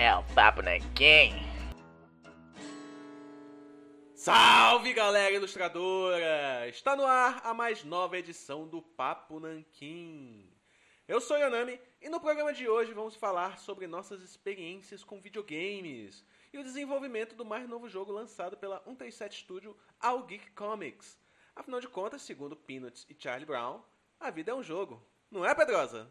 é o Papo Nanquim. Salve galera ilustradora! Está no ar a mais nova edição do Papo Nanquim. Eu sou Yanami e no programa de hoje vamos falar sobre nossas experiências com videogames e o desenvolvimento do mais novo jogo lançado pela 137 Studio All Geek Comics. Afinal de contas, segundo Peanuts e Charlie Brown, a vida é um jogo. Não é, Pedrosa?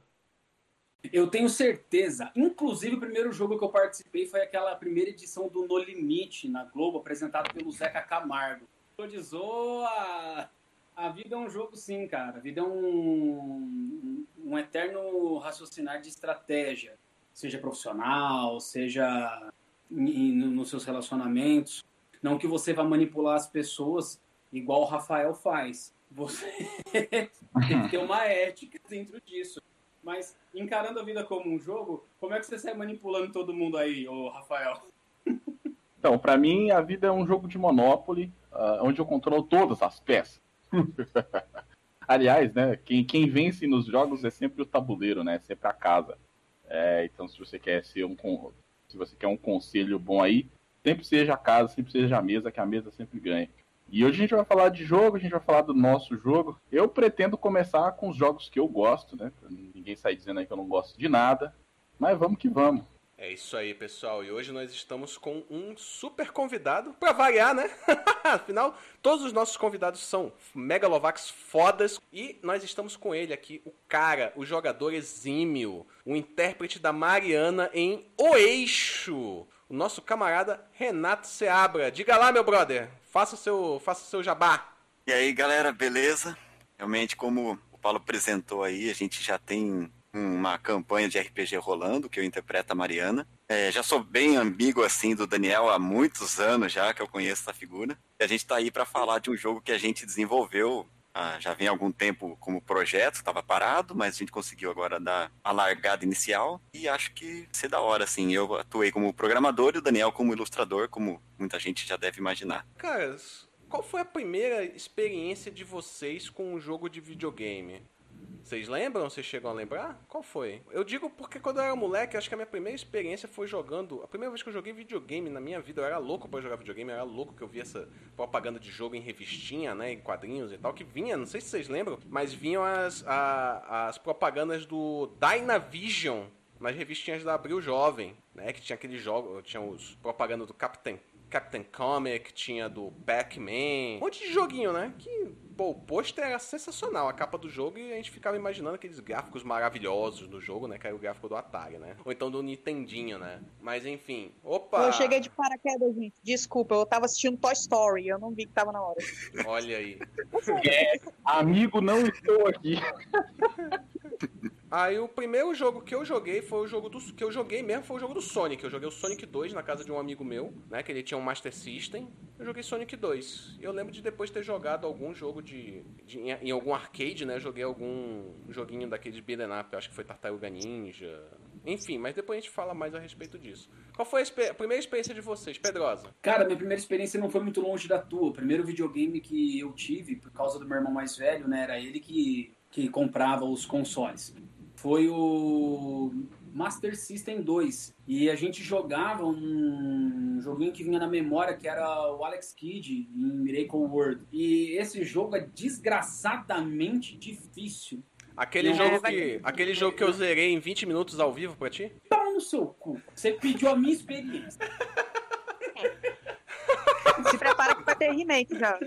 Eu tenho certeza. Inclusive, o primeiro jogo que eu participei foi aquela primeira edição do No Limite na Globo, apresentado pelo Zeca Camargo. Autorizou a. A vida é um jogo, sim, cara. A vida é um, um eterno raciocinar de estratégia, seja profissional, seja nos seus relacionamentos. Não que você vá manipular as pessoas igual o Rafael faz. Você tem que ter uma ética dentro disso. Mas encarando a vida como um jogo, como é que você sai manipulando todo mundo aí, ô Rafael? Então, para mim, a vida é um jogo de Monopoly, uh, onde eu controlo todas as peças. Aliás, né, quem, quem vence nos jogos é sempre o tabuleiro, né? Sempre a casa. É, então, se você quer ser um se você quer um conselho bom aí, sempre seja a casa, sempre seja a mesa, que a mesa sempre ganha. E hoje a gente vai falar de jogo, a gente vai falar do nosso jogo. Eu pretendo começar com os jogos que eu gosto, né? Pra ninguém sair dizendo aí que eu não gosto de nada. Mas vamos que vamos. É isso aí, pessoal. E hoje nós estamos com um super convidado, pra variar, né? Afinal, todos os nossos convidados são megalovax fodas. E nós estamos com ele aqui, o cara, o jogador exímio, o intérprete da Mariana em O Eixo. O nosso camarada Renato Seabra. Diga lá, meu brother. Faça o seu, faça o seu jabá. E aí, galera, beleza? Realmente, como o Paulo apresentou aí, a gente já tem uma campanha de RPG rolando, que eu interpreto a Mariana. É, já sou bem amigo assim do Daniel há muitos anos já que eu conheço essa figura. E a gente está aí para falar de um jogo que a gente desenvolveu ah, já vem há algum tempo como projeto, estava parado, mas a gente conseguiu agora dar a largada inicial e acho que ser da hora, assim. Eu atuei como programador e o Daniel como ilustrador, como muita gente já deve imaginar. Caras, qual foi a primeira experiência de vocês com um jogo de videogame? Vocês lembram? Vocês chegam a lembrar? Qual foi? Eu digo porque quando eu era moleque, acho que a minha primeira experiência foi jogando. A primeira vez que eu joguei videogame na minha vida, eu era louco para jogar videogame, eu era louco que eu via essa propaganda de jogo em revistinha, né? Em quadrinhos e tal, que vinha, não sei se vocês lembram, mas vinham as, a, as propagandas do Dynavision nas revistinhas da Abril Jovem, né? Que tinha aquele jogo, tinha os propaganda do Captain, Captain Comic, tinha do Pac-Man, um monte de joguinho, né? Que pô, o pôster era sensacional, a capa do jogo, e a gente ficava imaginando aqueles gráficos maravilhosos do jogo, né? Que era o gráfico do Atari, né? Ou então do Nintendinho, né? Mas enfim. Opa! Eu cheguei de paraquedas, gente. Desculpa, eu tava assistindo Toy Story, eu não vi que tava na hora. Olha aí. É, amigo, não estou aqui. Aí o primeiro jogo que eu joguei foi o jogo do. que eu joguei mesmo foi o jogo do Sonic. Eu joguei o Sonic 2 na casa de um amigo meu, né? Que ele tinha um Master System. Eu joguei Sonic 2. Eu lembro de depois ter jogado algum jogo de. de em, em, algum arcade, né? Joguei algum joguinho daqueles beat'em up. Acho que foi Tartaruga Ninja. Enfim, mas depois a gente fala mais a respeito disso. Qual foi a, a primeira experiência de vocês, Pedrosa? Cara, minha primeira experiência não foi muito longe da tua. O primeiro videogame que eu tive, por causa do meu irmão mais velho, né? Era ele que, que comprava os consoles foi o Master System 2. E a gente jogava um joguinho que vinha na memória, que era o Alex Kidd em Miracle World. E esse jogo é desgraçadamente difícil. Aquele, jogo, é, que, aquele jogo que eu zerei em 20 minutos ao vivo pra ti? Pau no seu cu. Você pediu a minha experiência. Se prepara que vai ter remake já.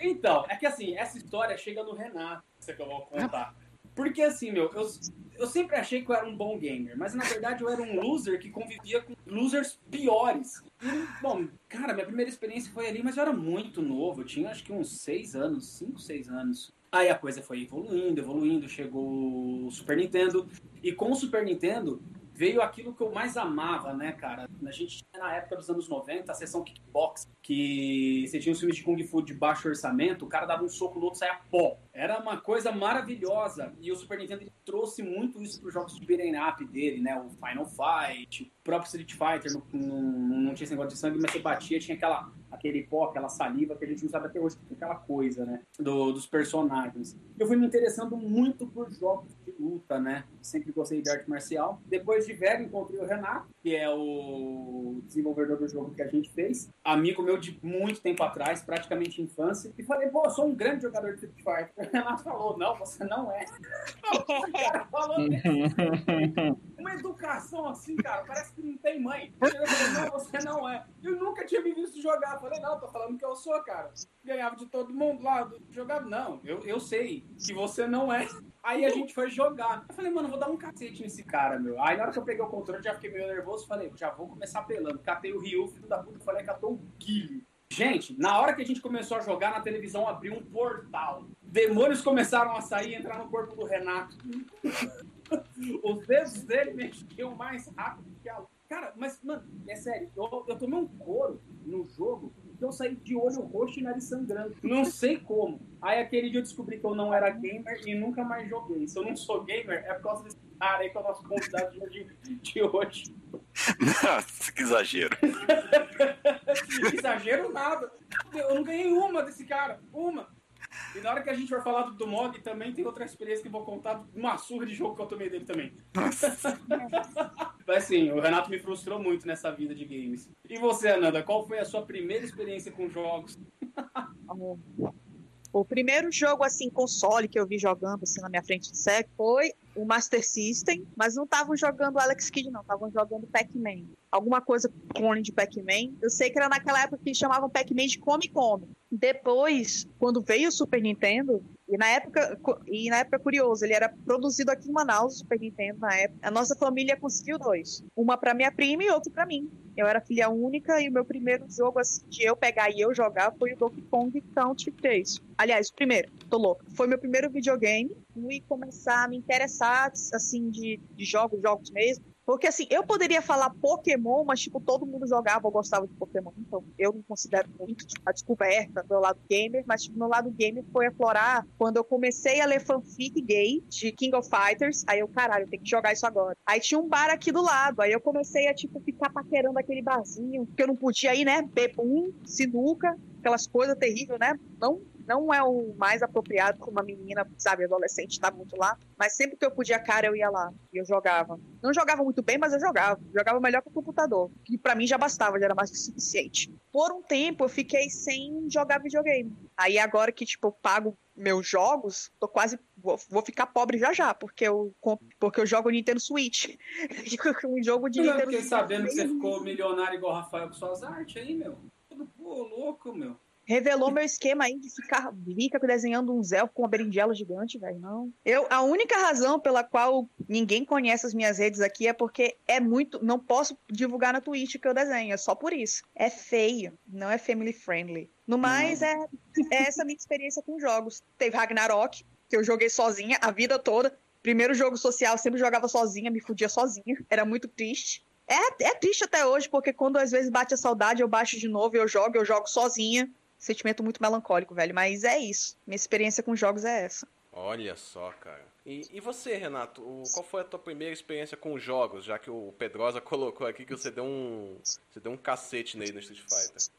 Então, é que assim, essa história chega no Renato, que eu vou contar. Porque assim, meu, eu, eu sempre achei que eu era um bom gamer, mas na verdade eu era um loser que convivia com losers piores. E, bom, cara, minha primeira experiência foi ali, mas eu era muito novo, eu tinha acho que uns 6 anos, 5, 6 anos. Aí a coisa foi evoluindo, evoluindo, chegou o Super Nintendo. E com o Super Nintendo, veio aquilo que eu mais amava, né, cara? A gente tinha na época dos anos 90 a sessão kickbox, que você tinha os filmes de Kung Fu de baixo orçamento, o cara dava um soco no outro saia pó. Era uma coisa maravilhosa. E o Super Nintendo trouxe muito isso para os jogos de beat'em up dele, né? O Final Fight, o próprio Street Fighter, não, não, não tinha esse negócio de sangue, mas você batia, tinha aquela, aquele pó, aquela saliva que a gente não sabe até hoje que é aquela coisa, né? Do, dos personagens. Eu fui me interessando muito por jogos de luta, né? Sempre gostei de arte marcial. Depois de velho, encontrei o Renato, que é o desenvolvedor do jogo que a gente fez. Amigo meu de muito tempo atrás, praticamente infância. E falei, pô, eu sou um grande jogador de Street Fighter. O Renato falou, não, você não é. o cara falou uma educação assim, cara, parece que não tem mãe. Eu falei, não, você não é. Eu nunca tinha me visto jogar. Eu falei, não, tô falando que eu sou, cara. Ganhava de todo mundo lá, jogava. Não, eu, eu sei que você não é. Aí a gente foi jogar. Eu falei, mano, vou dar um cacete nesse cara, meu. Aí na hora que eu peguei o controle, já fiquei meio nervoso. Falei, já vou começar pelando. Catei o Ryu, filho da puta, falei, catou o Guilherme. Gente, na hora que a gente começou a jogar, na televisão abriu um portal. Demônios começaram a sair e entrar no corpo do Renato. Os dedos dele mexiam mais rápido que a. Cara, mas, mano, é sério, eu, eu tomei um couro no jogo que eu saí de olho roxo e nariz sangrando. Não sei como. Aí aquele dia eu descobri que eu não era gamer e nunca mais joguei. Se eu não sou gamer, é por causa desse cara aí que é o nosso convidado de, de hoje. Nossa, que exagero. exagero nada. Eu não ganhei uma desse cara. Uma. E na hora que a gente for falar do, do Mog, também tem outra experiência que eu vou contar uma surra de jogo que eu tomei dele também. Mas sim, o Renato me frustrou muito nessa vida de games. E você, Ananda, qual foi a sua primeira experiência com jogos? O primeiro jogo, assim, console que eu vi jogando, assim, na minha frente de sec foi o Master System, mas não estavam jogando Alex Kidd, não, estavam jogando Pac-Man. Alguma coisa clone de Pac-Man. Eu sei que era naquela época que chamavam Pac-Man de Come Come. Depois, quando veio o Super Nintendo, e na época, e na época curioso, ele era produzido aqui em Manaus, o Super Nintendo, na época. A nossa família conseguiu dois. Uma para minha prima e outra para mim. Eu era filha única e o meu primeiro jogo assim, de eu pegar e eu jogar foi o Donkey Kong Country 3. Aliás, o primeiro, tô louco. Foi meu primeiro videogame e começar a me interessar, assim, de, de jogos, jogos mesmo. Porque assim, eu poderia falar Pokémon, mas tipo, todo mundo jogava ou gostava de Pokémon. Então, eu não considero muito. A desculpa é do meu lado gamer, mas tipo, meu lado gamer foi aflorar quando eu comecei a ler fanfic gay de King of Fighters. Aí eu, caralho, eu tenho que jogar isso agora. Aí tinha um bar aqui do lado. Aí eu comecei a, tipo, ficar paquerando aquele barzinho, porque eu não podia ir, né? Bebum, sinuca, aquelas coisas terríveis, né? Não não é o mais apropriado para uma menina, sabe, adolescente, estar tá muito lá. Mas sempre que eu podia, cara, eu ia lá e eu jogava. Não jogava muito bem, mas eu jogava. Jogava melhor que o computador, que para mim já bastava, já era mais que suficiente. Por um tempo eu fiquei sem jogar videogame. Aí agora que, tipo, eu pago meus jogos, tô quase. Vou, vou ficar pobre já já, porque eu, porque eu jogo Nintendo Switch. um jogo de eu Nintendo fiquei sabendo que você ficou milionário igual o Rafael com suas artes aí, meu. Tudo pô, louco, meu revelou meu esquema aí de ficar rica desenhando um Zé com uma berinjela gigante, velho. Não. Eu, a única razão pela qual ninguém conhece as minhas redes aqui é porque é muito. Não posso divulgar na Twitch que eu desenho, é só por isso. É feio, não é family friendly. No mais, é, é essa minha experiência com jogos. Teve Ragnarok, que eu joguei sozinha a vida toda. Primeiro jogo social, sempre jogava sozinha, me fudia sozinha. Era muito triste. É, é triste até hoje, porque quando às vezes bate a saudade, eu baixo de novo, eu jogo, eu jogo sozinha sentimento muito melancólico, velho. Mas é isso. Minha experiência com jogos é essa. Olha só, cara. E, e você, Renato? O, qual foi a tua primeira experiência com jogos? Já que o Pedrosa colocou aqui que você deu um. Você deu um cacete nele no Street Fighter.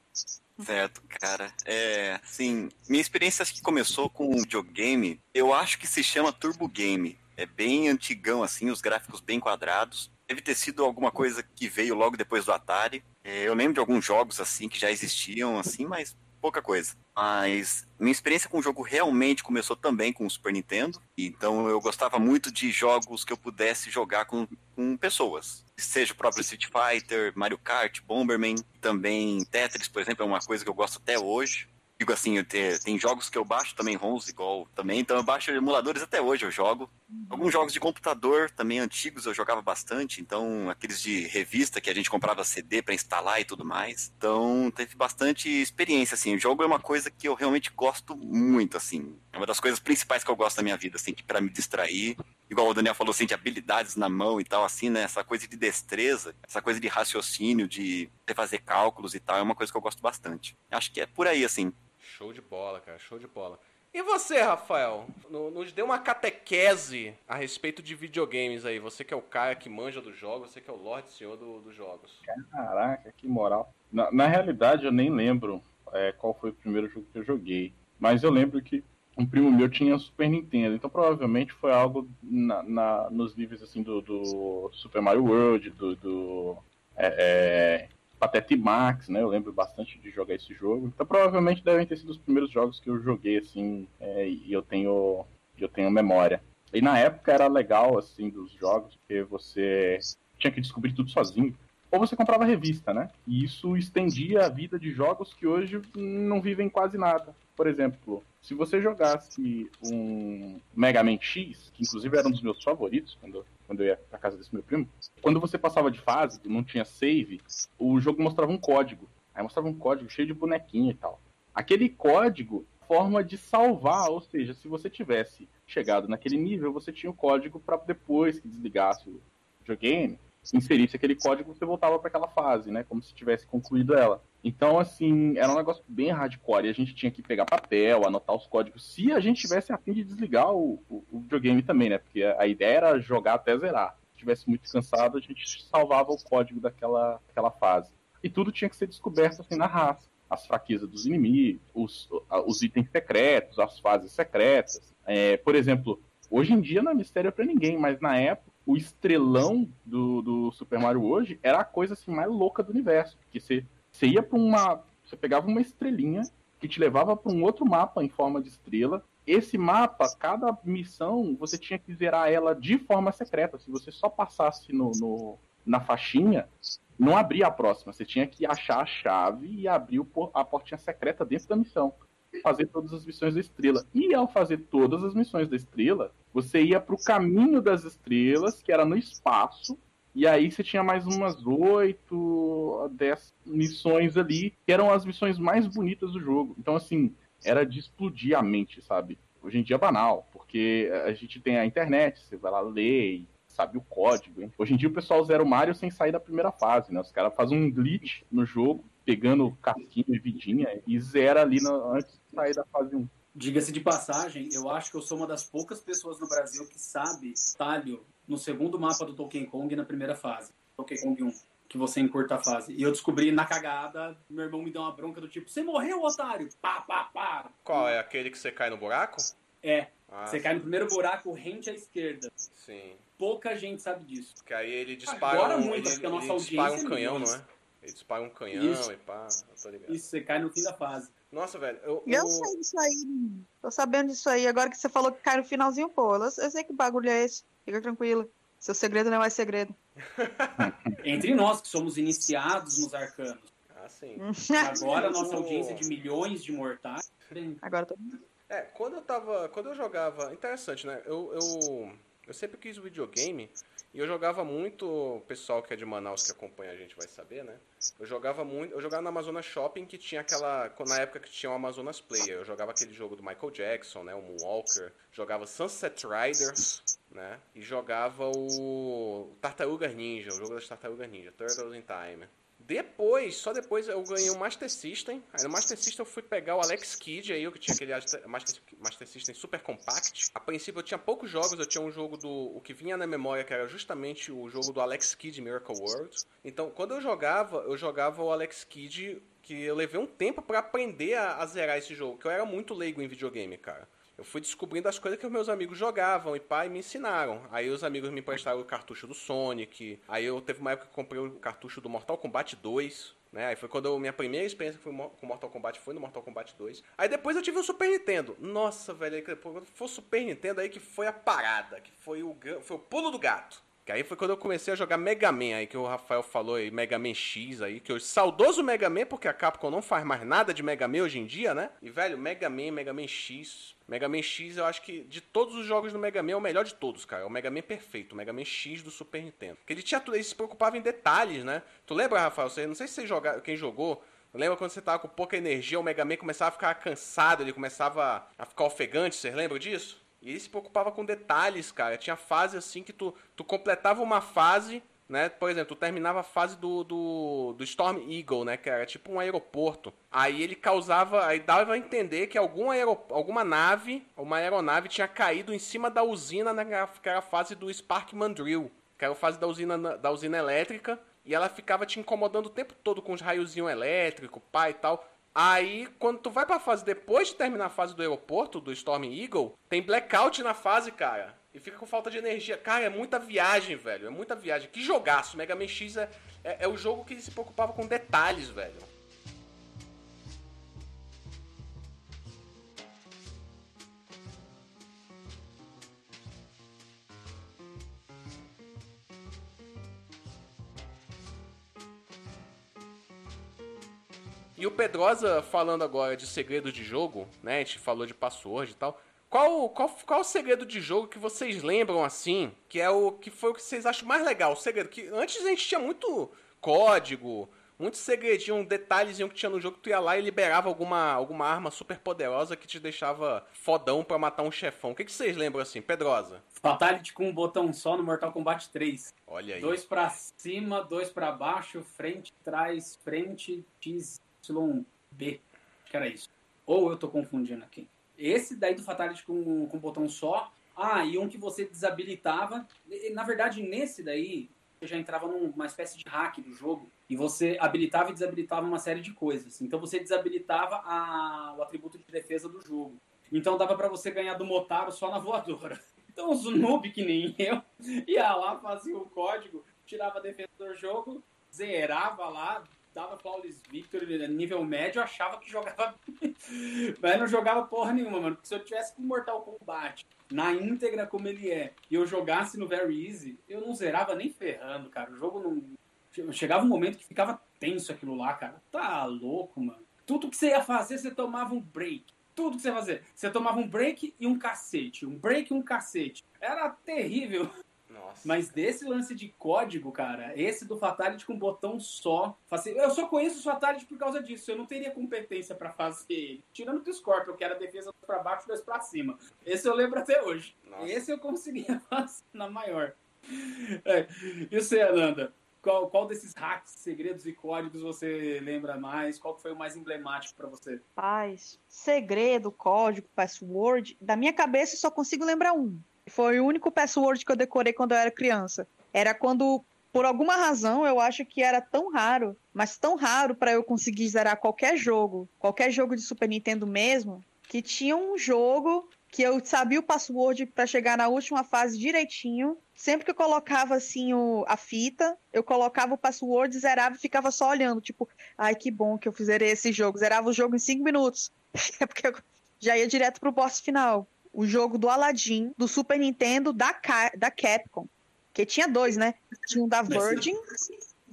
Certo, cara. É, sim, minha experiência acho que começou com um videogame. Eu acho que se chama Turbo Game. É bem antigão, assim, os gráficos bem quadrados. Deve ter sido alguma coisa que veio logo depois do Atari. É, eu lembro de alguns jogos, assim, que já existiam, assim, mas pouca coisa. Mas minha experiência com o jogo realmente começou também com o Super Nintendo. Então eu gostava muito de jogos que eu pudesse jogar com, com pessoas. Seja o próprio Street Fighter, Mario Kart, Bomberman, também Tetris, por exemplo, é uma coisa que eu gosto até hoje digo assim, te, tem jogos que eu baixo também ROMs igual também, então eu baixo emuladores até hoje, eu jogo. Alguns jogos de computador também antigos eu jogava bastante, então aqueles de revista que a gente comprava CD para instalar e tudo mais. Então teve bastante experiência assim. O jogo é uma coisa que eu realmente gosto muito assim. É uma das coisas principais que eu gosto da minha vida assim, para me distrair. Igual o Daniel falou assim, de habilidades na mão e tal assim, né? Essa coisa de destreza, essa coisa de raciocínio, de fazer cálculos e tal, é uma coisa que eu gosto bastante. Acho que é por aí assim. Show de bola, cara, show de bola. E você, Rafael? Nos dê uma catequese a respeito de videogames aí. Você que é o cara que manja dos jogos, você que é o Lorde Senhor do, dos jogos. Caraca, que moral. Na, na realidade, eu nem lembro é, qual foi o primeiro jogo que eu joguei. Mas eu lembro que um primo meu tinha Super Nintendo, então provavelmente foi algo na, na nos níveis assim do, do, Super Mario World, do, do é, é, Patete Max, né? Eu lembro bastante de jogar esse jogo. Então provavelmente devem ter sido os primeiros jogos que eu joguei assim é, e eu tenho eu tenho memória. E na época era legal assim dos jogos porque você tinha que descobrir tudo sozinho ou você comprava revista, né? E isso estendia a vida de jogos que hoje não vivem quase nada. Por exemplo, se você jogasse um Mega Man X, que inclusive era um dos meus favoritos quando, quando eu ia pra casa desse meu primo, quando você passava de fase, não tinha save, o jogo mostrava um código. Aí mostrava um código cheio de bonequinho e tal. Aquele código, forma de salvar, ou seja, se você tivesse chegado naquele nível, você tinha o código para depois que desligasse o videogame, inserisse aquele código, você voltava para aquela fase, né? Como se tivesse concluído ela. Então, assim, era um negócio bem hardcore. E a gente tinha que pegar papel, anotar os códigos, se a gente tivesse a fim de desligar o, o, o videogame também, né? Porque a, ideia era jogar até zerar. Se estivesse muito cansado, a gente salvava o código daquela, daquela fase. E tudo tinha que ser descoberto assim na raça. As fraquezas dos inimigos, os, os itens secretos, as fases secretas. É, por exemplo, hoje em dia não é mistério para ninguém, mas na época o estrelão do, do Super Mario hoje era a coisa assim mais louca do universo. Porque você, você ia para uma. Você pegava uma estrelinha que te levava para um outro mapa em forma de estrela. Esse mapa, cada missão, você tinha que zerar ela de forma secreta. Se você só passasse no, no na faixinha, não abria a próxima. Você tinha que achar a chave e abrir a portinha secreta dentro da missão fazer todas as missões da estrela. E ao fazer todas as missões da estrela, você ia para o caminho das estrelas, que era no espaço, e aí você tinha mais umas oito, dez missões ali, que eram as missões mais bonitas do jogo. Então, assim, era de explodir a mente, sabe? Hoje em dia é banal, porque a gente tem a internet, você vai lá ler e sabe o código. Hein? Hoje em dia o pessoal zera o Mario sem sair da primeira fase, né? Os caras fazem um glitch no jogo, pegando casquinho e vidinha, e zera ali no, antes de sair da fase 1. Diga-se de passagem, eu acho que eu sou uma das poucas pessoas no Brasil que sabe talho no segundo mapa do Donkey Kong na primeira fase. Donkey Kong 1. Que você encurta a fase. E eu descobri na cagada, meu irmão me deu uma bronca do tipo, você morreu, otário! Pá, pá, pá! Qual? É aquele que você cai no buraco? É. Ah, você sim. cai no primeiro buraco rente à esquerda. Sim. Pouca gente sabe disso. Que aí ele dispara, Agora um, muito, ele, porque a nossa ele dispara um é canhão, não é? Ele dispara um canhão Isso. e pá, eu tô ligado. Isso, você cai no fim da fase. Nossa, velho, eu, Eu o- sei disso aí. Tô sabendo disso aí. Agora que você falou que cai no finalzinho, pô. Eu, eu sei que bagulho é esse. Fica tranquila. Seu segredo não é segredo. Entre nós, que somos iniciados nos arcanos. Ah, sim. Agora a nossa audiência de milhões de mortais. Agora tô... É, quando eu tava. Quando eu jogava. Interessante, né? Eu, eu, eu sempre quis videogame e eu jogava muito. O pessoal que é de Manaus que acompanha a gente vai saber, né? Eu jogava muito. Eu jogava no Amazonas Shopping que tinha aquela. Na época que tinha o Amazonas Player. Eu jogava aquele jogo do Michael Jackson, né? O Moonwalker. Jogava Sunset Riders, né? E jogava o Tartarugas Ninja, o jogo das Tartarugas Ninja, Turtles in Time. Depois, só depois eu ganhei o Master System. Aí no Master System eu fui pegar o Alex Kidd, aí que tinha aquele Master, Master System super compact. A princípio eu tinha poucos jogos, eu tinha um jogo do. O que vinha na memória, que era justamente o jogo do Alex Kidd Miracle World. Então, quando eu jogava, eu jogava o Alex Kidd, que eu levei um tempo pra aprender a, a zerar esse jogo, que eu era muito leigo em videogame, cara. Eu fui descobrindo as coisas que os meus amigos jogavam e pai me ensinaram. Aí os amigos me emprestaram o cartucho do Sonic. Aí eu teve uma época que comprei o cartucho do Mortal Kombat 2. Né? Aí foi quando eu, minha primeira experiência com Mortal Kombat foi no Mortal Kombat 2. Aí depois eu tive o Super Nintendo. Nossa, velho, quando foi o Super Nintendo aí que foi a parada, que foi o, foi o pulo do gato. Que aí foi quando eu comecei a jogar Mega Man aí, que o Rafael falou aí, Mega Man X aí, que eu saudoso Mega Man, porque a Capcom não faz mais nada de Mega Man hoje em dia, né? E, velho, Mega Man, Mega Man X. Mega Man X, eu acho que de todos os jogos do Mega Man é o melhor de todos, cara. É o Mega Man perfeito, o Mega Man X do Super Nintendo. Porque ele tinha tudo, ele se preocupava em detalhes, né? Tu lembra, Rafael? Você, não sei se você joga, quem jogou, Lembra quando você tava com pouca energia, o Mega Man começava a ficar cansado, ele começava a ficar ofegante, vocês lembram disso? E ele se preocupava com detalhes, cara. Tinha fase assim que tu, tu completava uma fase, né? Por exemplo, tu terminava a fase do, do, do Storm Eagle, né? Que era tipo um aeroporto. Aí ele causava. Aí dava a entender que algum aero, alguma nave, uma aeronave tinha caído em cima da usina, né, que era a fase do Spark Mandrill. Que era a fase da usina, da usina elétrica. e ela ficava te incomodando o tempo todo com os raiozinhos elétricos, pá e tal. Aí, quando tu vai pra fase depois de terminar a fase do aeroporto, do Storm Eagle, tem blackout na fase, cara. E fica com falta de energia. Cara, é muita viagem, velho. É muita viagem. Que jogaço. Mega Man X é, é, é o jogo que se preocupava com detalhes, velho. E o Pedrosa falando agora de segredo de jogo, né? A gente falou de password e tal. Qual, qual, qual o segredo de jogo que vocês lembram assim? Que é o que foi o que vocês acham mais legal? O segredo que antes a gente tinha muito código, muito segredinho, um detalhezinho que tinha no jogo que tu ia lá e liberava alguma, alguma arma super poderosa que te deixava fodão para matar um chefão. O que, que vocês lembram assim, Pedrosa? Fatality com um botão só no Mortal Kombat 3. Olha aí. Dois pra cima, dois pra baixo, frente, trás, frente, X, Y, B. Acho que era isso. Ou eu tô confundindo aqui. Esse daí do Fatality com, com botão só. Ah, e um que você desabilitava. Na verdade, nesse daí, você já entrava numa espécie de hack do jogo. E você habilitava e desabilitava uma série de coisas. Então você desabilitava a, o atributo de defesa do jogo. Então dava para você ganhar do Motaro só na voadora. Então os noob que nem eu ia lá, fazia o código, tirava a defesa do jogo, zerava lá, dava Flawless Victory nível médio, achava que jogava. Mas não jogava porra nenhuma, mano. Porque se eu tivesse com Mortal Kombat na íntegra como ele é e eu jogasse no Very Easy, eu não zerava nem ferrando, cara. O jogo não. Chegava um momento que ficava tenso aquilo lá, cara. Tá louco, mano. Tudo que você ia fazer, você tomava um break. Tudo que você fazer. Você tomava um break e um cacete. Um break e um cacete. Era terrível. Nossa. Mas desse lance de código, cara, esse do Fatality com botão só. Eu só conheço o Fatality por causa disso. Eu não teria competência para fazer ele. Tirando do Scorpion, que era defesa para baixo, dois para cima. Esse eu lembro até hoje. Nossa. Esse eu conseguia fazer na maior. É. E você, Ananda? Qual, qual desses hacks, segredos e códigos você lembra mais? Qual foi o mais emblemático para você? Paz, segredo, código, password. Da minha cabeça eu só consigo lembrar um. Foi o único password que eu decorei quando eu era criança. Era quando, por alguma razão, eu acho que era tão raro, mas tão raro para eu conseguir zerar qualquer jogo, qualquer jogo de Super Nintendo mesmo, que tinha um jogo que eu sabia o password para chegar na última fase direitinho. Sempre que eu colocava assim o, a fita, eu colocava o password, zerava e ficava só olhando, tipo, ai que bom que eu zerei esse jogo. Zerava o jogo em 5 minutos. É porque eu já ia direto pro boss final o jogo do Aladdin, do Super Nintendo, da, Ca da Capcom. Que tinha dois, né? Tinha um da Virgin.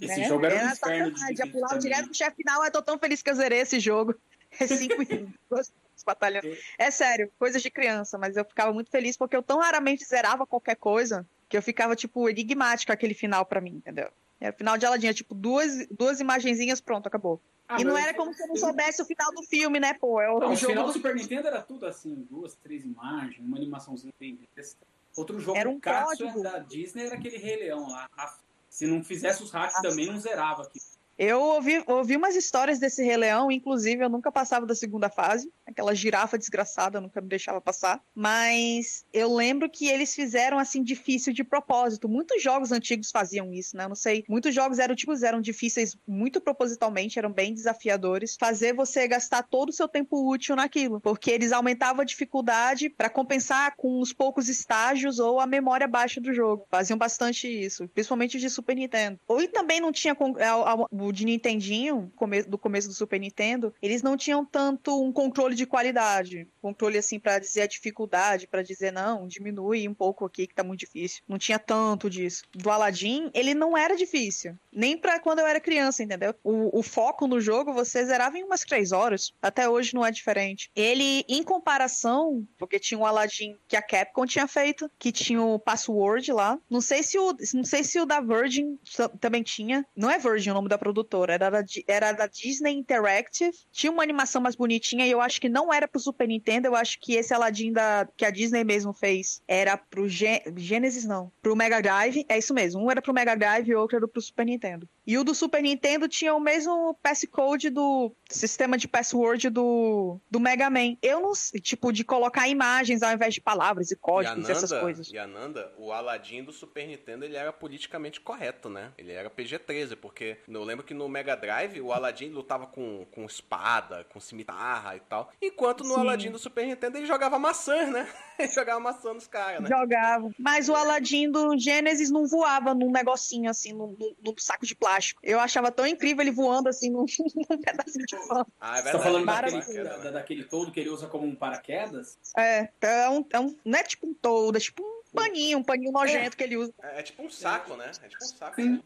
Esse né? jogo era, era um inferno de difícil também. direto pro chefe final. Eu tô tão feliz que eu zerei esse jogo. É cinco minutos. batalhando. É sério, coisas de criança, mas eu ficava muito feliz porque eu tão raramente zerava qualquer coisa que eu ficava, tipo, enigmático aquele final pra mim, entendeu? Era o final de Aladdin, é, tipo, duas, duas imagenzinhas, pronto, acabou. Ah, e não era como se eu não soubesse o final do filme, né, pô? É o Não, o jogo final do Super Nintendo era tudo assim, duas, três imagens, uma animaçãozinha bem besta. Outro jogo Era um código. da Disney era aquele Rei Leão lá. Se não fizesse os hacks Ah, também, não zerava aqui. Eu ouvi, ouvi umas histórias desse Rei Leão, inclusive eu nunca passava da segunda fase. Aquela girafa desgraçada nunca me deixava passar. Mas eu lembro que eles fizeram assim difícil de propósito. Muitos jogos antigos faziam isso, né? Eu não sei. Muitos jogos eram tipo eram difíceis muito propositalmente, eram bem desafiadores. Fazer você gastar todo o seu tempo útil naquilo, porque eles aumentavam a dificuldade para compensar com os poucos estágios ou a memória baixa do jogo. Faziam bastante isso, principalmente de Super Nintendo. Ou também não tinha de Nintendinho, do começo do Super Nintendo, eles não tinham tanto um controle de qualidade, controle assim pra dizer a dificuldade, pra dizer não, diminui um pouco aqui que tá muito difícil. Não tinha tanto disso. Do Aladdin, ele não era difícil, nem pra quando eu era criança, entendeu? O, o foco no jogo você zerava em umas três horas. Até hoje não é diferente. Ele, em comparação, porque tinha o Aladdin que a Capcom tinha feito, que tinha o password lá. Não sei se o, não sei se o da Virgin também tinha. Não é Virgin o nome da produtora, era da, era da Disney Interactive. Tinha uma animação mais bonitinha e eu acho que não era pro Super Nintendo, eu acho que esse Aladdin da, que a Disney mesmo fez era pro Gen- Genesis, não. Pro Mega Drive, é isso mesmo. Um era pro Mega Drive e outro era pro Super Nintendo. E o do Super Nintendo tinha o mesmo passcode do sistema de password do, do Mega Man. Eu não sei, tipo, de colocar imagens ao invés de palavras e códigos e, essas coisas. E Ananda, o Aladdin do Super Nintendo, ele era politicamente correto, né? Ele era PG-13, porque eu lembro que no Mega Drive o Aladdin lutava com, com espada, com cimitarra e tal. Enquanto no Sim. Aladdin do Super Nintendo ele jogava maçã, né? ele jogava maçã nos caras, né? Jogava. Mas o Aladdin do Genesis não voava num negocinho assim, num, num, saco de plástico. Eu achava tão incrível ele voando assim num, num pedacinho de pano. Ah, é verdade. Você tá falando daquele, da, daquele todo que ele usa como um paraquedas? É, é um, é um, não é tipo um todo, é tipo um paninho, um paninho nojento é, que ele usa. É, é, tipo um saco, né? É tipo um saco. Sim.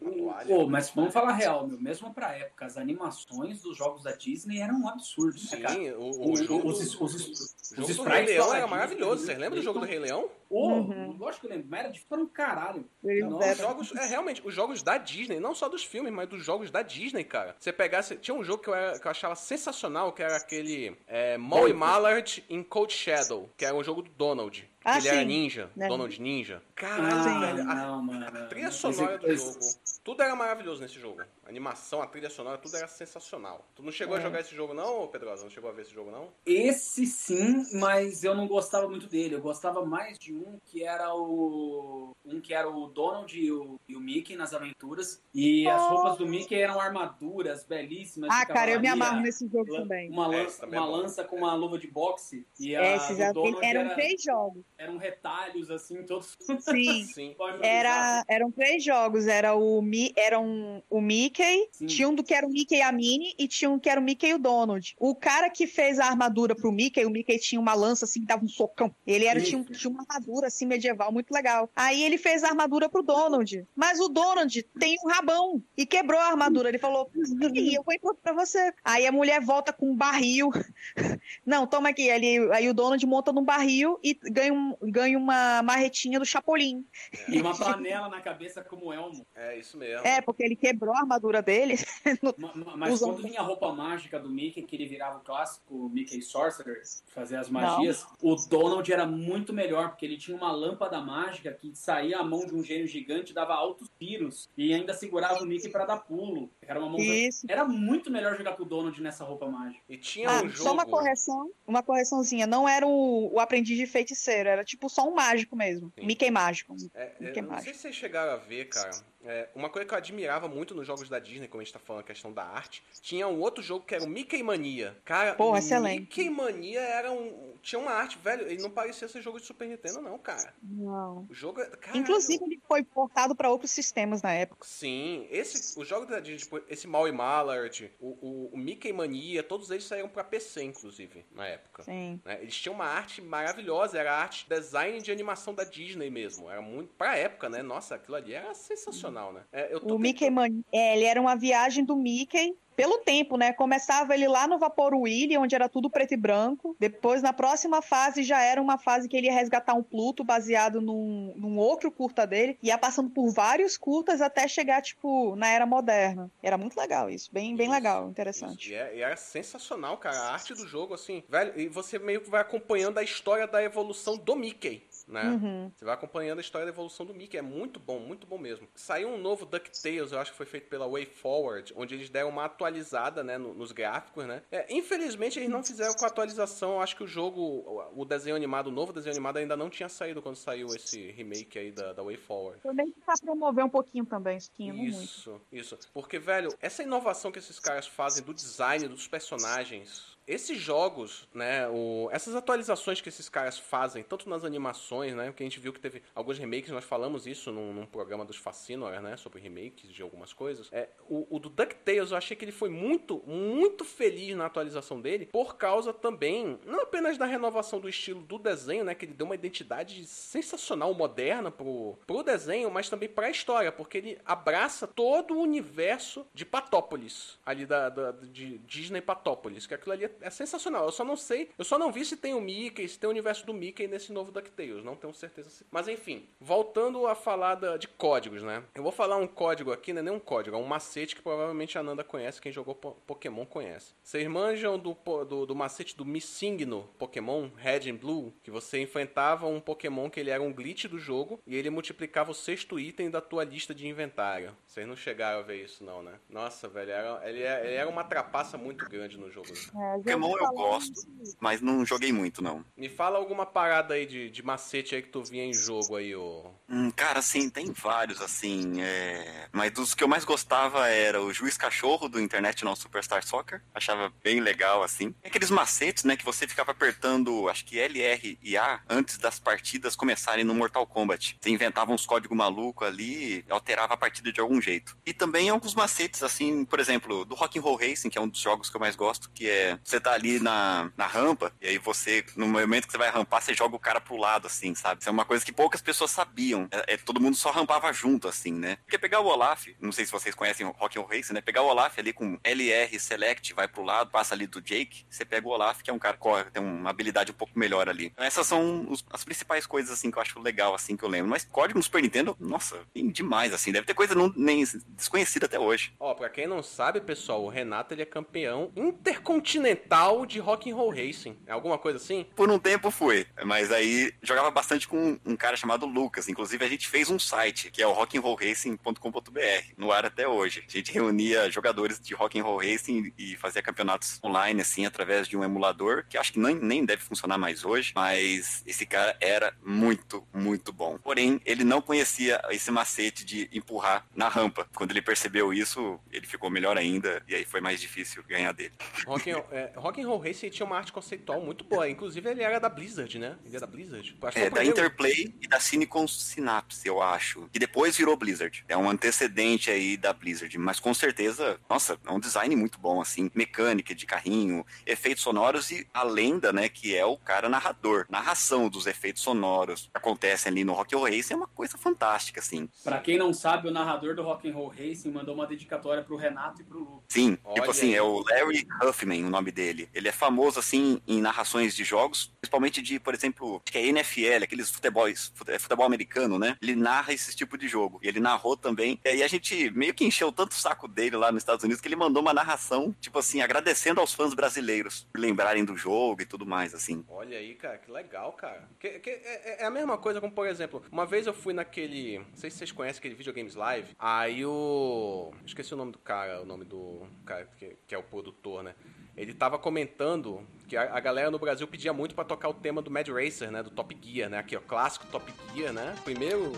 Pô, mas vamos falar real, meu. Mesmo pra época, as animações dos jogos da Disney eram um absurdo. Sim, né, o, o, o, jogo, os, os, os, os jogo do Rei Leão era maravilhoso. Você lembra do jogo do Rei Leão? Oh, uhum. Lógico que eu lembro, mas era de para um caralho. os jogos, é realmente, os jogos da Disney, não só dos filmes, mas dos jogos da Disney, cara. Você pegasse. Tinha um jogo que eu, era, que eu achava sensacional, que era aquele é, Molly Mallard in Cold Shadow, que era um jogo do Donald. Ah, ele sim. era ninja, né? Donald Ninja. Caralho, ah, velho. A, não, mano, a trilha sonora do jogo. Tudo era maravilhoso nesse jogo. A animação, a trilha sonora, tudo era sensacional. Tu não chegou é. a jogar esse jogo, não, Pedrosa? Não chegou a ver esse jogo, não? Esse sim, mas eu não gostava muito dele. Eu gostava mais de um que era o. Um que era o Donald e o, e o Mickey nas aventuras. E oh. as roupas do Mickey eram armaduras belíssimas. Ah, cara, eu me amarro nesse jogo também. Uma, é, lança, uma é lança com uma luva de boxe. E a, Esses eram era, três jogos eram retalhos, assim, todos. Sim. Sim. Era, eram três jogos. Era o, Mi, era um, o Mickey, Sim. tinha um do que era o Mickey e a Minnie, e tinha um que era o Mickey e o Donald. O cara que fez a armadura pro Mickey, o Mickey tinha uma lança assim, que dava um socão. Ele era, tinha, tinha uma armadura assim, medieval, muito legal. Aí ele fez a armadura pro Donald. Mas o Donald tem um rabão e quebrou a armadura. Ele falou: eu vou impor pra você. Aí a mulher volta com um barril. Não, toma aqui. Aí, aí o Donald monta num barril e ganha um ganha uma marretinha do Chapolin. E uma panela na cabeça como elmo. É, isso mesmo. É, porque ele quebrou a armadura dele. No... Mas quando vinha a roupa mágica do Mickey, que ele virava o clássico Mickey Sorcerer, fazer as magias, Não. o Donald era muito melhor, porque ele tinha uma lâmpada mágica que saía a mão de um gênio gigante, dava altos tiros, e ainda segurava o Mickey para dar pulo. Era uma mão Isso. Era muito melhor jogar com o Donald nessa roupa mágica. E tinha ah, um jogo... Só uma correção, uma correçãozinha. Não era o, o aprendiz de feiticeiro, era tipo só um mágico mesmo. Sim. Mickey mágico. É, Mickey não mágico. sei se vocês chegaram a ver, cara. É, uma coisa que eu admirava muito nos jogos da Disney, como a gente tá falando a questão da arte, tinha um outro jogo que era o Mickey Mania. Cara, Pô, excelente. Mickey Mania era um. Tinha uma arte, velho, ele não parecia ser jogo de Super Nintendo, não, cara. Não. O jogo. É, caralho. Inclusive, ele foi portado para outros sistemas na época. Sim, esse, os jogos da Disney, tipo, esse Mal e Mallard, o, o, o, Mickey Mania, todos eles saíram para PC, inclusive, na época. Sim. Né? Eles tinham uma arte maravilhosa, era arte design de animação da Disney mesmo. Era muito. Pra época, né? Nossa, aquilo ali era sensacional, né? É, eu o Mickey Man... é, ele era uma viagem do Mickey pelo tempo, né? Começava ele lá no Vapor Willy, onde era tudo preto e branco. Depois, na próxima fase, já era uma fase que ele ia resgatar um Pluto baseado num, num outro curta dele. Ia passando por vários curtas até chegar, tipo, na era moderna. Era muito legal isso. Bem, isso, bem legal, interessante. E, é, era sensacional, cara. A arte do jogo, assim, velho, e você meio que vai acompanhando a história da evolução do Mickey né? Uhum. Você vai acompanhando a história da evolução do Mickey. É muito bom, muito bom mesmo. Saiu um novo DuckTales, eu acho que foi feito pela Way Forward, onde eles deram uma atualizada, né, nos gráficos, né? É, infelizmente eles não fizeram com a atualização. Eu acho que o jogo, o desenho animado, o novo desenho animado ainda não tinha saído quando saiu esse remake aí da, da Way Forward. Também pra promover um pouquinho também, skin, Isso, muito. isso. Porque, velho, essa inovação que esses caras fazem do design dos personagens, esses jogos, né, o, essas atualizações que esses caras fazem, tanto nas animações, né, que a gente viu que teve alguns remakes, nós falamos isso num, num programa dos Fascinor, né, sobre remakes de algumas coisas. É, o, o do DuckTales, eu achei que ele foi muito, muito feliz na atualização dele, por causa também, não apenas da renovação do estilo do desenho, né, que ele deu uma identidade sensacional, moderna pro, pro desenho, mas também pra história, porque ele abraça todo o universo de Patópolis, ali da, da de Disney Patópolis, que aquilo ali é é sensacional. Eu só não sei, eu só não vi se tem o Mickey, se tem o universo do Mickey nesse novo DuckTales. Não tenho certeza. Se... Mas enfim, voltando a falar da, de códigos, né? Eu vou falar um código aqui, não é nem um código, é um macete que provavelmente a Nanda conhece, quem jogou po Pokémon conhece. Vocês manjam do, do, do macete do Missigno Pokémon, Red and Blue, que você enfrentava um Pokémon que ele era um glitch do jogo e ele multiplicava o sexto item da tua lista de inventário. Vocês não chegaram a ver isso não, né? Nossa, velho, era, ele, era, é, ele era uma trapaça muito grande no jogo. É, Pokémon eu gosto, mas não joguei muito, não. Me fala alguma parada aí de, de macete aí que tu via em jogo aí, ô. Hum, cara, assim, tem vários, assim. É... Mas dos que eu mais gostava era o Juiz Cachorro do Internet não Superstar Soccer. Achava bem legal, assim. E aqueles macetes, né, que você ficava apertando, acho que LR e A antes das partidas começarem no Mortal Kombat. Você inventava uns códigos malucos ali e alterava a partida de algum jeito. E também alguns macetes, assim, por exemplo, do Rock'n'Roll Racing, que é um dos jogos que eu mais gosto, que é você tá ali na, na rampa, e aí você, no momento que você vai rampar, você joga o cara pro lado, assim, sabe? Isso é uma coisa que poucas pessoas sabiam. É, é todo mundo só rampava junto, assim, né? Porque pegar o Olaf, não sei se vocês conhecem o Rock'n'Roll Racing, né? Pegar o Olaf ali com LR Select, vai pro lado, passa ali do Jake, você pega o Olaf, que é um cara que tem uma habilidade um pouco melhor ali. Então, essas são os, as principais coisas, assim, que eu acho legal, assim, que eu lembro. Mas código no Super Nintendo, nossa, tem demais, assim. Deve ter coisa não, nem desconhecida até hoje. Ó, pra quem não sabe, pessoal, o Renato, ele é campeão intercontinental de Rock'n'Roll Racing. É alguma coisa assim? Por um tempo fui, mas aí jogava bastante com um cara chamado Lucas. Inclusive, a gente fez um site, que é o rock'n'rollracing.com.br, no ar até hoje. A gente reunia jogadores de Rock'n'Roll Racing e fazia campeonatos online, assim, através de um emulador, que acho que nem, nem deve funcionar mais hoje, mas esse cara era muito, muito bom. Porém, ele não conhecia esse macete de empurrar na rampa. Quando ele percebeu isso, ele ficou melhor ainda, e aí foi mais difícil ganhar dele. Rock'n'Roll é, Rock Racing tinha uma arte conceitual muito boa, inclusive ele era da Blizzard, né? Ele é da Blizzard. Acho é, da primeiro... Interplay e da Cinecon Synapse, eu acho. E depois virou Blizzard. É um antecedente aí da Blizzard, mas com certeza, nossa, é um design muito bom, assim, mecânica de carrinho, efeitos sonoros e a lenda, né, que é o cara narrador. Narração dos efeitos sonoros que acontecem ali no Rock and Roll Racing é uma coisa fantástica, assim. Pra quem não sabe, o narrador do Rock and Roll Racing mandou uma dedicatória pro Renato e pro Lu. Sim, tipo Olha tipo assim, aí. é o Larry Huffman o nome dele. Ele é famoso, assim, em narrações de jogos, principalmente de, por exemplo, que é NFL, aqueles futebols, é, futebol americano, né? Ele narra esse tipo de jogo. E ele narrou também. E a gente meio que encheu tanto o saco dele lá nos Estados Unidos que ele mandou uma narração, tipo assim, agradecendo aos fãs brasileiros por lembrarem do jogo e tudo mais, assim. Olha aí, cara, que legal, cara. Que, que, é, é, a mesma coisa como, por exemplo, uma vez eu fui naquele. Não sei se vocês conhecem aquele Videogames Live. Aí o. Esqueci o nome do cara, o nome do cara que, que é o produtor, né? Ele tava comentando que a, a galera no Brasil pedia muito para tocar o tema do Mad Racer, né? Do Top Gear, né? Aqui, ó, clássico Top Gear, né? Primeiro.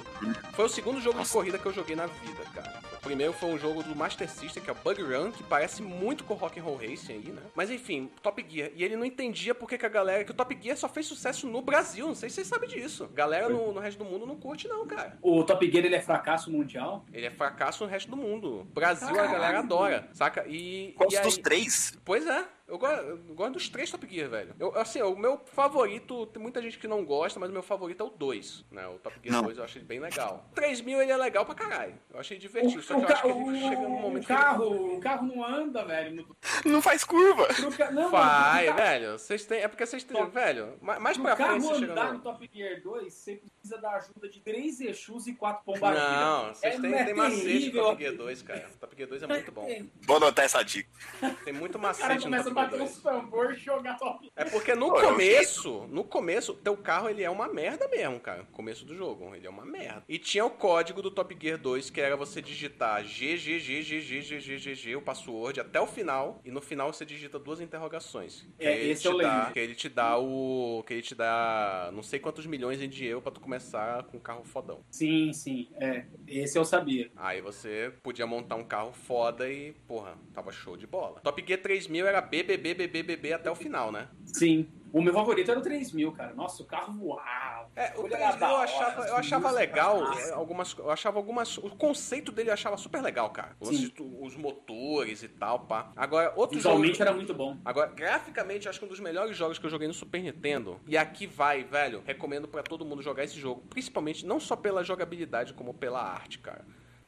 Foi o segundo jogo de corrida que eu joguei na vida, cara. O primeiro foi um jogo do Master System, que é o Bug Run, que parece muito com o Rock'n'Roll Racing aí, né? Mas enfim, Top Gear. E ele não entendia por que, que a galera. Que o Top Gear só fez sucesso no Brasil. Não sei se vocês sabem disso. Galera no, no resto do mundo não curte, não, cara. O Top Gear ele é fracasso mundial? Ele é fracasso no resto do mundo. Brasil Caralho. a galera adora, saca? E. Qual e dos três? Pois é. Eu gosto, eu gosto, dos três Top Gear, velho. Eu, assim, o meu favorito, tem muita gente que não gosta, mas o meu favorito é o 2, né? O Top Gear não. 2 eu achei bem legal. 3 mil ele é legal pra caralho. Eu achei divertido. O, só que eu acho que ele chega num momento. O carro, ele... o carro não anda, velho. Não faz curva. Não, Vai, mano, velho. Vocês têm. É porque vocês têm. Top. Velho, mais pra frente. Se andar no... no Top Gear 2, você precisa da ajuda de 3 Exus e 4 pombagiras. Não, vocês é, têm, é tem macete no Top Gear 2, cara. O Top Gear 2 é muito bom. Vou anotar essa dica. Tem muito macete no Top Gear 2 for jogar top. É porque no começo, no começo, teu carro ele é uma merda mesmo, cara. Começo do jogo, ele é uma merda. E tinha o código do Top Gear 2 que era você digitar GGGGGGGG, o password até o final e no final você digita duas interrogações. É, esse eu lembro. Que ele te dá o que ele te dá não sei quantos milhões em dinheiro para tu começar com um carro fodão. Sim, sim, é. Esse eu sabia. Aí você podia montar um carro foda e, porra, tava show de bola. Top Gear 3000 era BBBBBBB até o final, né? Sim. O meu favorito era o 3000, cara. Nossa, o carro voava. É, o 3000 eu achava, eu achava legal. É, algumas, eu achava algumas. O conceito dele eu achava super legal, cara. Os, os motores e tal, pá. Agora, outro Visualmente era muito bom. Agora, graficamente, acho que um dos melhores jogos que eu joguei no Super Nintendo. E aqui vai, velho. Recomendo para todo mundo jogar esse jogo. Principalmente, não só pela jogabilidade, como pela arte, cara.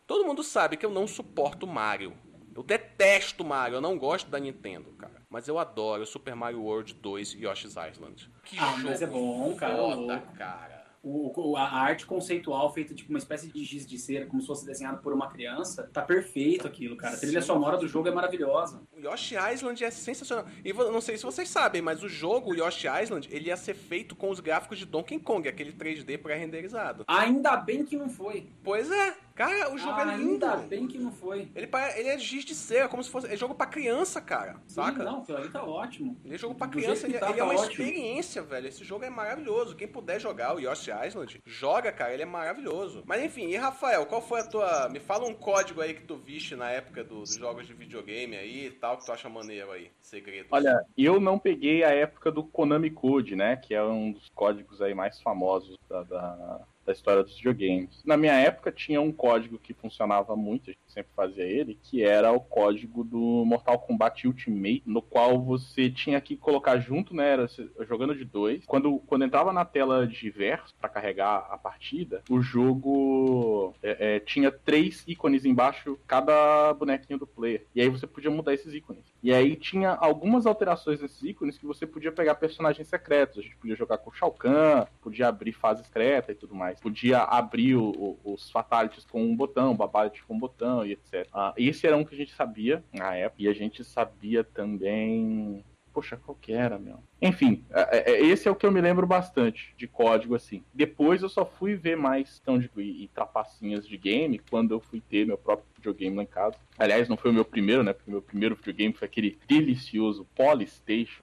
Todo mundo sabe que eu não suporto Mario. Eu detesto Mario, eu não gosto da Nintendo, cara. Mas eu adoro Super Mario World 2 e Yoshi's Island. Que ah, jogo mas é bom, cara. Foda, cara o, a arte conceitual feita tipo uma espécie de giz de cera, como se fosse desenhado por uma criança, tá perfeito aquilo, cara. A trilha sonora do jogo é maravilhosa. O Yoshi Island é sensacional. E não sei se vocês sabem, mas o jogo, o Yoshi Island, ele ia ser feito com os gráficos de Donkey Kong, aquele 3D pré-renderizado. Ainda bem que não foi. Pois é. Cara, o jogo ah, é lindo. Ainda bem que não foi. Ele, ele é giz de cera, como se fosse. É jogo pra criança, cara. Saca? Sim, não, aquilo ali tá ótimo. Ele é jogo pra criança, ele, tá, ele é tá uma ótimo. experiência, velho. Esse jogo é maravilhoso. Quem puder jogar o Yoshi Island, joga, cara. Ele é maravilhoso. Mas enfim, e Rafael, qual foi a tua. Me fala um código aí que tu viste na época do, dos jogos de videogame aí e tal, que tu acha maneiro aí. Segredo. Olha, eu não peguei a época do Konami Code, né? Que é um dos códigos aí mais famosos da, da da história dos videogames. Na minha época tinha um código que funcionava muito, a gente sempre fazia ele, que era o código do Mortal Kombat Ultimate, no qual você tinha que colocar junto, né, era jogando de dois. Quando, quando entrava na tela de verso para carregar a partida, o jogo é, é, tinha três ícones embaixo cada bonequinho do player. E aí você podia mudar esses ícones. E aí tinha algumas alterações nesses ícones que você podia pegar personagens secretos. A gente podia jogar com o Shao Kahn, podia abrir fase secreta e tudo mais. Podia abrir o, o, os fatalities com um botão, babality com um botão e etc. Ah, esse era um que a gente sabia na época. E a gente sabia também. Poxa, qual que era, meu? Enfim, é, é, esse é o que eu me lembro bastante de código assim. Depois eu só fui ver mais tão de, e, e trapacinhas de game quando eu fui ter meu próprio videogame lá em casa. Aliás, não foi o meu primeiro, né? Porque meu primeiro videogame foi aquele delicioso Polystation.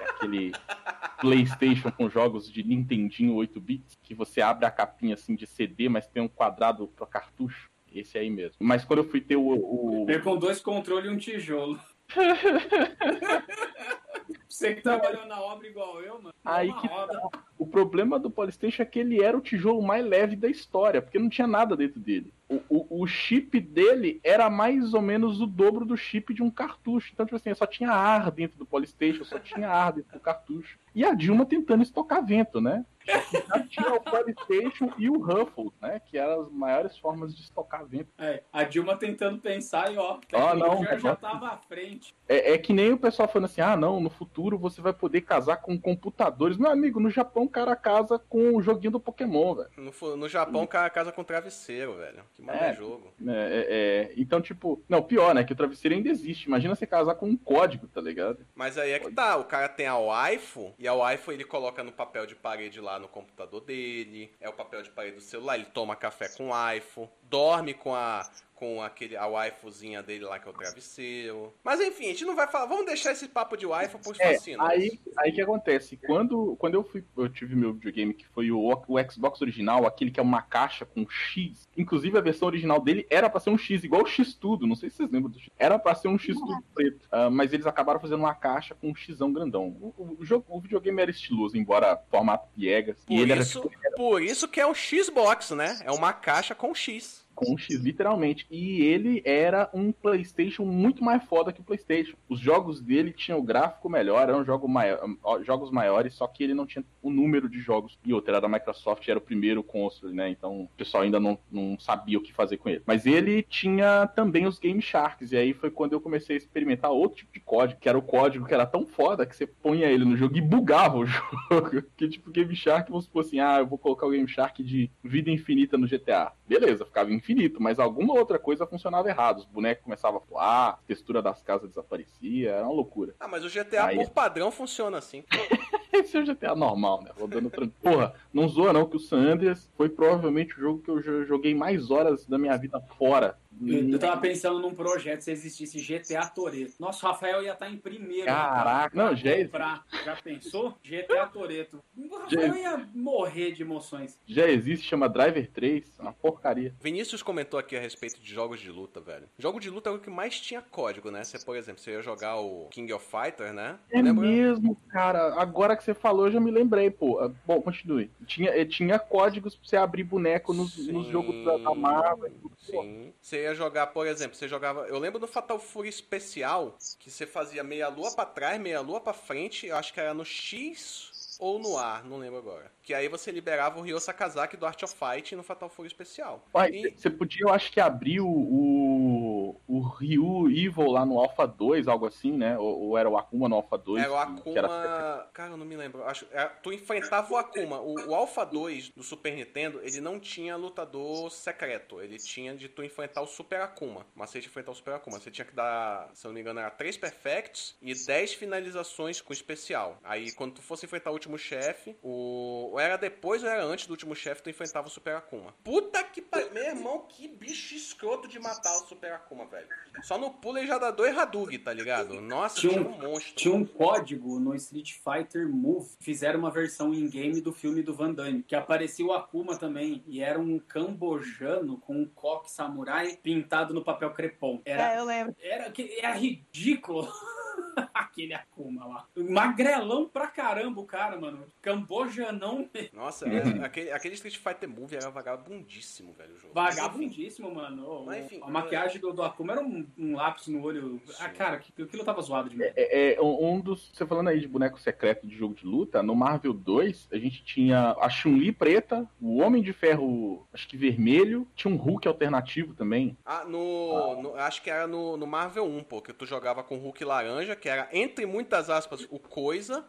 É aquele PlayStation com jogos de Nintendinho 8 bits, que você abre a capinha assim de CD, mas tem um quadrado para cartucho. Esse aí mesmo. Mas quando eu fui ter o. o... com dois controles e um tijolo. Você que trabalhou na obra igual eu, mano. Aí que tá. O problema do Polystation é que ele era o tijolo mais leve da história, porque não tinha nada dentro dele. O, o, o, chip dele era mais ou menos o dobro do chip de um cartucho. Então, tipo assim, só tinha ar dentro do Polystation, só tinha ar dentro do cartucho. E a Dilma tentando estocar vento, né? Já tinha o Polystation e o Ruffles, né? Que eram as maiores formas de estocar vento. É, a Dilma tentando pensar e ó, ah, não, já, já tava à frente. É, é, que nem o pessoal falando assim: ah, não, no futuro você vai poder casar com computadores. Meu amigo, no Japão o cara casa com o joguinho do Pokémon, velho. No, no Japão o cara casa com travesseiro, velho. Que manda é, jogo. É, é, é, então, tipo, não, pior, né? Que o travesseiro ainda existe. Imagina você casar com um código, tá ligado? Mas aí é que tá, o cara tem a waifu, e a waifu ele coloca no papel de parede lá no computador dele, é o papel de parede do celular, ele toma café com waifu, dorme com a com aquele, a waifuzinha dele lá, que é o travesseiro. Mas enfim, a gente não vai falar. Vamos deixar esse papo de waifu pros é, Aí, aí que acontece? Quando, quando eu fui, eu tive meu videogame, que foi o, o Xbox original, aquele que é uma caixa com X. Inclusive a versão original dele era pra ser um X, igual o X tudo. Não sei se vocês lembram do X. Era pra ser um X tudo preto. Uh, mas eles acabaram fazendo uma caixa com um Xão grandão. O, o, o, jogo, o videogame era estiloso, embora formato piegas. Por, isso, era, tipo, era... por isso que é o Xbox, né? É uma caixa com X X, literalmente. E ele era um PlayStation muito mais foda que o PlayStation. Os jogos dele tinham o gráfico melhor, eram jogo maior, jogos maiores, só que ele não tinha o número de jogos. E outra, era da Microsoft, era o primeiro console, né? Então o pessoal ainda não, não sabia o que fazer com ele. Mas ele tinha também os Game Sharks, e aí foi quando eu comecei a experimentar outro tipo de código, que era o código que era tão foda que você punha ele no jogo e bugava o jogo. que tipo, Game Shark, vamos supor assim, ah, eu vou colocar o Game Shark de vida infinita no GTA. Beleza, ficava infinito, mas alguma outra coisa funcionava errado. Os bonecos começavam a voar, a textura das casas desaparecia, era uma loucura. Ah, mas o GTA Aí... por padrão funciona assim. Esse é o GTA normal, né? Rodando tranquilo. Porra, não zoa não, que o San Andreas foi provavelmente o jogo que eu joguei mais horas da minha vida fora eu tava pensando num projeto se existisse GTA Toreto. Nossa, o Rafael ia estar tá em primeiro. Caraca, não, já comprar. Já pensou? GTA Toreto. O Rafael ia morrer de emoções. Já existe, chama Driver 3, uma porcaria. Vinícius comentou aqui a respeito de jogos de luta, velho. Jogo de luta é o que mais tinha código, né? Você, por exemplo, você ia jogar o King of Fighters, né? É Lembra? mesmo, cara. Agora que você falou, eu já me lembrei, pô. Ah, bom, continue. Tinha, eh, tinha códigos pra você abrir boneco nos, nos jogos da, da Marvel. Sim. Você ia jogar, por exemplo, você jogava. Eu lembro do Fatal Fury especial, que você fazia meia lua para trás, meia lua para frente, eu acho que era no X ou no ar, não lembro agora. Que aí você liberava o Ryo Sakazaki do Art of Fight no Fatal Fury especial. Pai, e... Você podia, eu acho que abrir o, o, o Ryu Evil lá no Alpha 2, algo assim, né? Ou, ou era o Akuma no Alpha 2? Era o Akuma. Era... Cara, eu não me lembro. Acho... É, tu enfrentava o Akuma. O, o Alpha 2 do Super Nintendo, ele não tinha lutador secreto. Ele tinha de tu enfrentar o Super Akuma. Que enfrentar o Super Akuma. Você tinha que dar, se eu não me engano, era 3 Perfects e 10 finalizações com especial. Aí quando tu fosse enfrentar o último chefe, o. Ou era depois ou era antes do último chefe, tu enfrentava o Super Akuma. Puta que pariu. Meu irmão, que bicho escroto de matar o Super Akuma, velho. Só no pulo ele já dá dois Hadouken, tá ligado? Nossa, tinha um, um monstro. Tinha um código no Street Fighter Move. Fizeram uma versão em game do filme do Van Damme, que aparecia o Akuma também. E era um cambojano com um coque samurai pintado no papel crepom. Era, é, eu lembro. Era, era ridículo. Aquele Akuma lá. Magrelão pra caramba o cara, mano. Cambojanão. Nossa, é, aquele, aquele Street Fighter Movie era vagabundíssimo, velho. O jogo. Vagabundíssimo, mano. Mas, enfim, a maquiagem do, do Akuma era um, um lápis no olho. Sim. Ah, cara, aquilo tava zoado demais. É, é, um dos. Você falando aí de boneco secreto de jogo de luta, no Marvel 2, a gente tinha a Chun-Li preta, o Homem de Ferro, acho que vermelho, tinha um Hulk alternativo também. Ah, no. Ah. no acho que era no, no Marvel 1, pô, que tu jogava com Hulk laranja, que era, entre muitas aspas, o Coisa,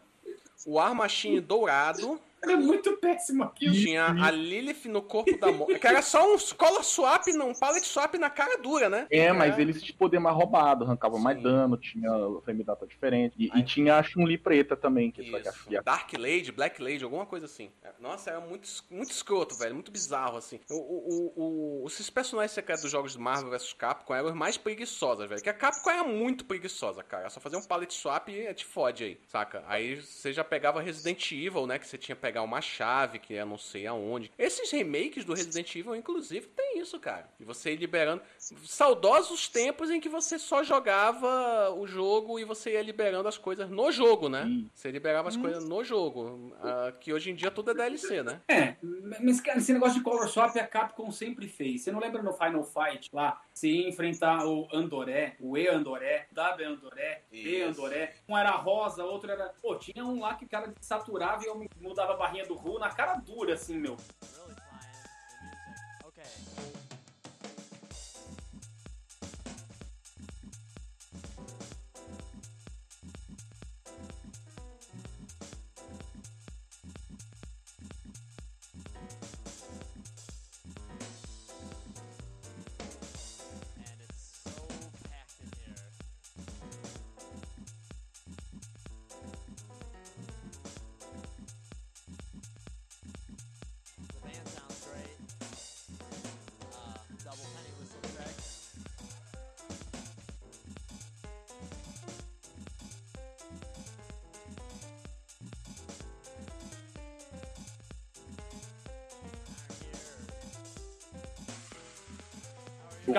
o Ar Machine dourado. Era muito péssimo aquilo. Tinha a Lilith no corpo da morte. Que era só um color swap, não, um pallet swap na cara dura, né? É, mas eles tinham poder mais roubado, arrancava Sim. mais dano, tinha frame data diferente. E, e tinha a Chun-Li preta também, que Isso. Foi Dark Lady, Black Lady, alguma coisa assim. Nossa, era muito, muito escroto, velho. Muito bizarro, assim. O, o, o, esses personagens secretos dos jogos de Marvel vs Capcom eram os mais preguiçosos, velho. Que a Capcom era muito preguiçosa, cara. Só fazer um pallet swap e te fode aí, saca? Aí você já pegava Resident Evil, né? Que você tinha pegado pegar uma chave que é não sei aonde. Esses remakes do Resident Evil, inclusive, tem isso, cara. E você ir liberando. Saudosos tempos em que você só jogava o jogo e você ia liberando as coisas no jogo, né? Sim. Você liberava as hum. coisas no jogo. Uh, que hoje em dia tudo é DLC, né? É, mas cara, esse negócio de color swap a Capcom sempre fez. Você não lembra no Final Fight lá? Ia enfrentar o Andoré, o E Andoré, W Andoré, E Andoré. Um era rosa, outro era. Pô, tinha um lá que o cara saturava e mudava barrinha do Ru na cara dura, assim, meu.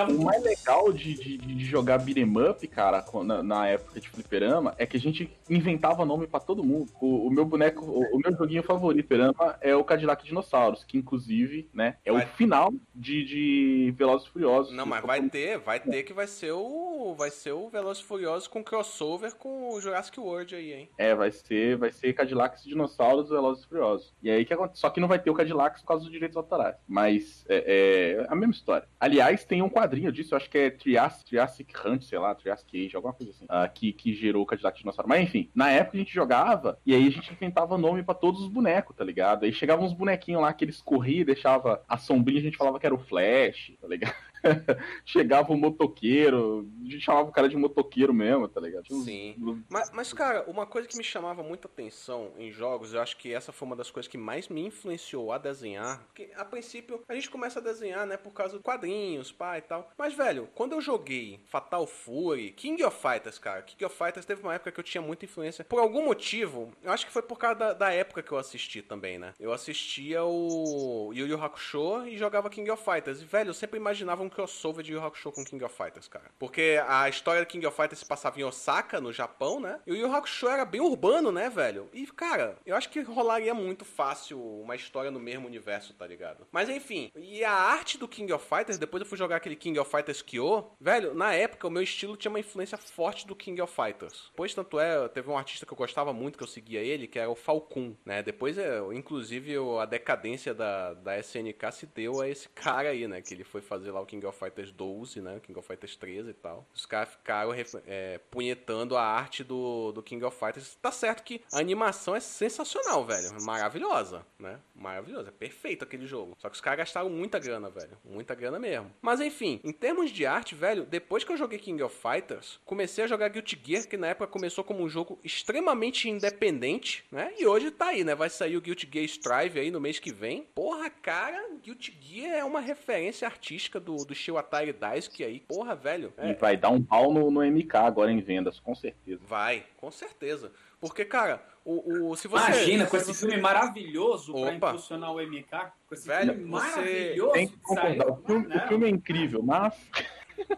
O mais legal de, de, de jogar beat'em up, cara, na, na, época de fliperama, é que a gente inventava nome para todo mundo. O, o, meu boneco, o, o, meu joguinho favorito fliperama é o Cadillac Dinossauros, que inclusive, né, é vai... o final de, de Velozes Furiosos. Não, mas vai ter, vai ter que vai ser o vai ser o Velozes Furiosos com crossover com o Jurassic World aí, hein? É, vai ser, vai ser Cadillacs Dinossauros Velozes Furiosos. E aí que acontece? Só que não vai ter o Cadillacs por causa dos direitos autorais. Mas é, é a mesma história. Aliás, tem um quadrinho disso, eu acho que é Triassic, Triassic Hunt, sei lá, Triassic Age, alguma coisa assim, uh, que, que gerou o Cadillac Dinossauro. Mas enfim, na época a gente jogava e aí a gente inventava nome para todos os bonecos, tá ligado? Aí chegavam uns bonequinhos lá que eles corriam e deixava a sombrinha, a gente falava que era o Flash, tá ligado? Chegava o um motoqueiro, a gente chamava o cara de motoqueiro mesmo, tá ligado? Uns... Sim. Mas, mas, cara, uma coisa que me chamava muita atenção em jogos, eu acho que essa foi uma das coisas que mais me influenciou a desenhar. Porque, a princípio, a gente começa a desenhar, né, por causa de quadrinhos, pá e tal. Mas, velho, quando eu joguei Fatal Fury, King of Fighters, cara, King of Fighters teve uma época que eu tinha muita influência. Por algum motivo, eu acho que foi por causa da, da época que eu assisti também, né? Eu assistia o Yu Yu Hakusho e jogava King of Fighters. E, velho, eu sempre imaginava um crossover de Yu Hakusho com King of Fighters, cara. Porque a história do King of Fighters se passava em Osaka, no Japão, né? E o Yu Hakusho era bem urbano, né, velho? E, cara, eu acho que rolaria muito fácil uma história no mesmo universo, tá ligado? Mas, enfim, e a arte do King of Fighters, depois eu fui jogar aquele King of Fighters Kyo, velho, na época o meu estilo tinha uma influência forte do King of Fighters. Pois, tanto é, teve um artista que eu gostava muito, que eu seguia ele, que era o Falcon, né? Depois, é, inclusive, a decadência da, da SNK se deu a esse cara aí, né? Que ele foi fazer lá o King King of Fighters 12, né? King of Fighters 13 e tal. Os caras ficaram é, punhetando a arte do, do King of Fighters. Tá certo que a animação é sensacional, velho. Maravilhosa, né? Maravilhosa. É perfeito aquele jogo. Só que os caras gastaram muita grana, velho. Muita grana mesmo. Mas enfim, em termos de arte, velho, depois que eu joguei King of Fighters, comecei a jogar Guilty Gear, que na época começou como um jogo extremamente independente, né? E hoje tá aí, né? Vai sair o Guilty Gear Strive aí no mês que vem. Porra, cara, Guilty Gear é uma referência artística do, do Shio Atari Daisuke aí. Porra, velho. É... E vai dar um pau no, no MK agora em vendas, com certeza. Vai, com certeza. Porque, cara, o, o, se você. Imagina, com esse você... filme maravilhoso Opa. pra impulsionar o MK. Com esse Velho, filme você... maravilhoso. Tem que concordar. O filme, o filme é incrível, mas.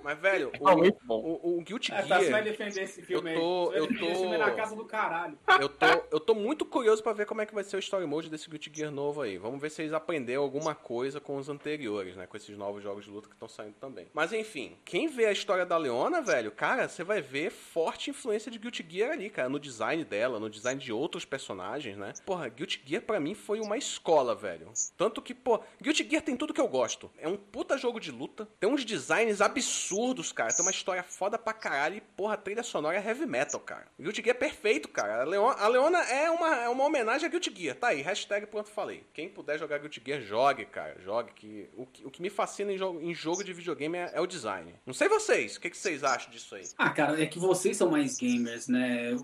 Mas, velho, É muito o, o, o Guilty É, Gear. tá, você vai defender esse filme eu tô, aí. eu defender esse filme tô, na casa do caralho. eu tô, eu tô muito curioso pra ver como é que vai ser o story mode desse Guilty Gear novo aí. Vamos ver se eles aprenderam alguma coisa com os anteriores, né? Com esses novos jogos de luta que estão saindo também. Mas enfim, quem vê a história da Leona, velho, cara, você vai ver forte influência de Guilty Gear ali, cara, no design dela, no design de outros personagens, né? Porra, Guilty Gear pra mim foi uma escola, velho. Tanto que, pô, Guilty Gear tem tudo que eu gosto. É um puta jogo de luta, tem uns designs absurdos, cara. Tem uma história foda pra caralho e, porra, a trilha sonora é heavy metal, cara. Guilty Gear é perfeito, cara. A Leona, a Leona é, uma, é uma homenagem a Guilty Gear. Tá aí, hashtag pronto falei. Quem puder jogar Guilty Gear, jogue, cara. Jogue. Que, o, que, o que me fascina em jogo, em jogo de videogame é, é o design. Não sei vocês, o que, que vocês acham disso aí? Ah, cara, é que vocês são mais gamers, né?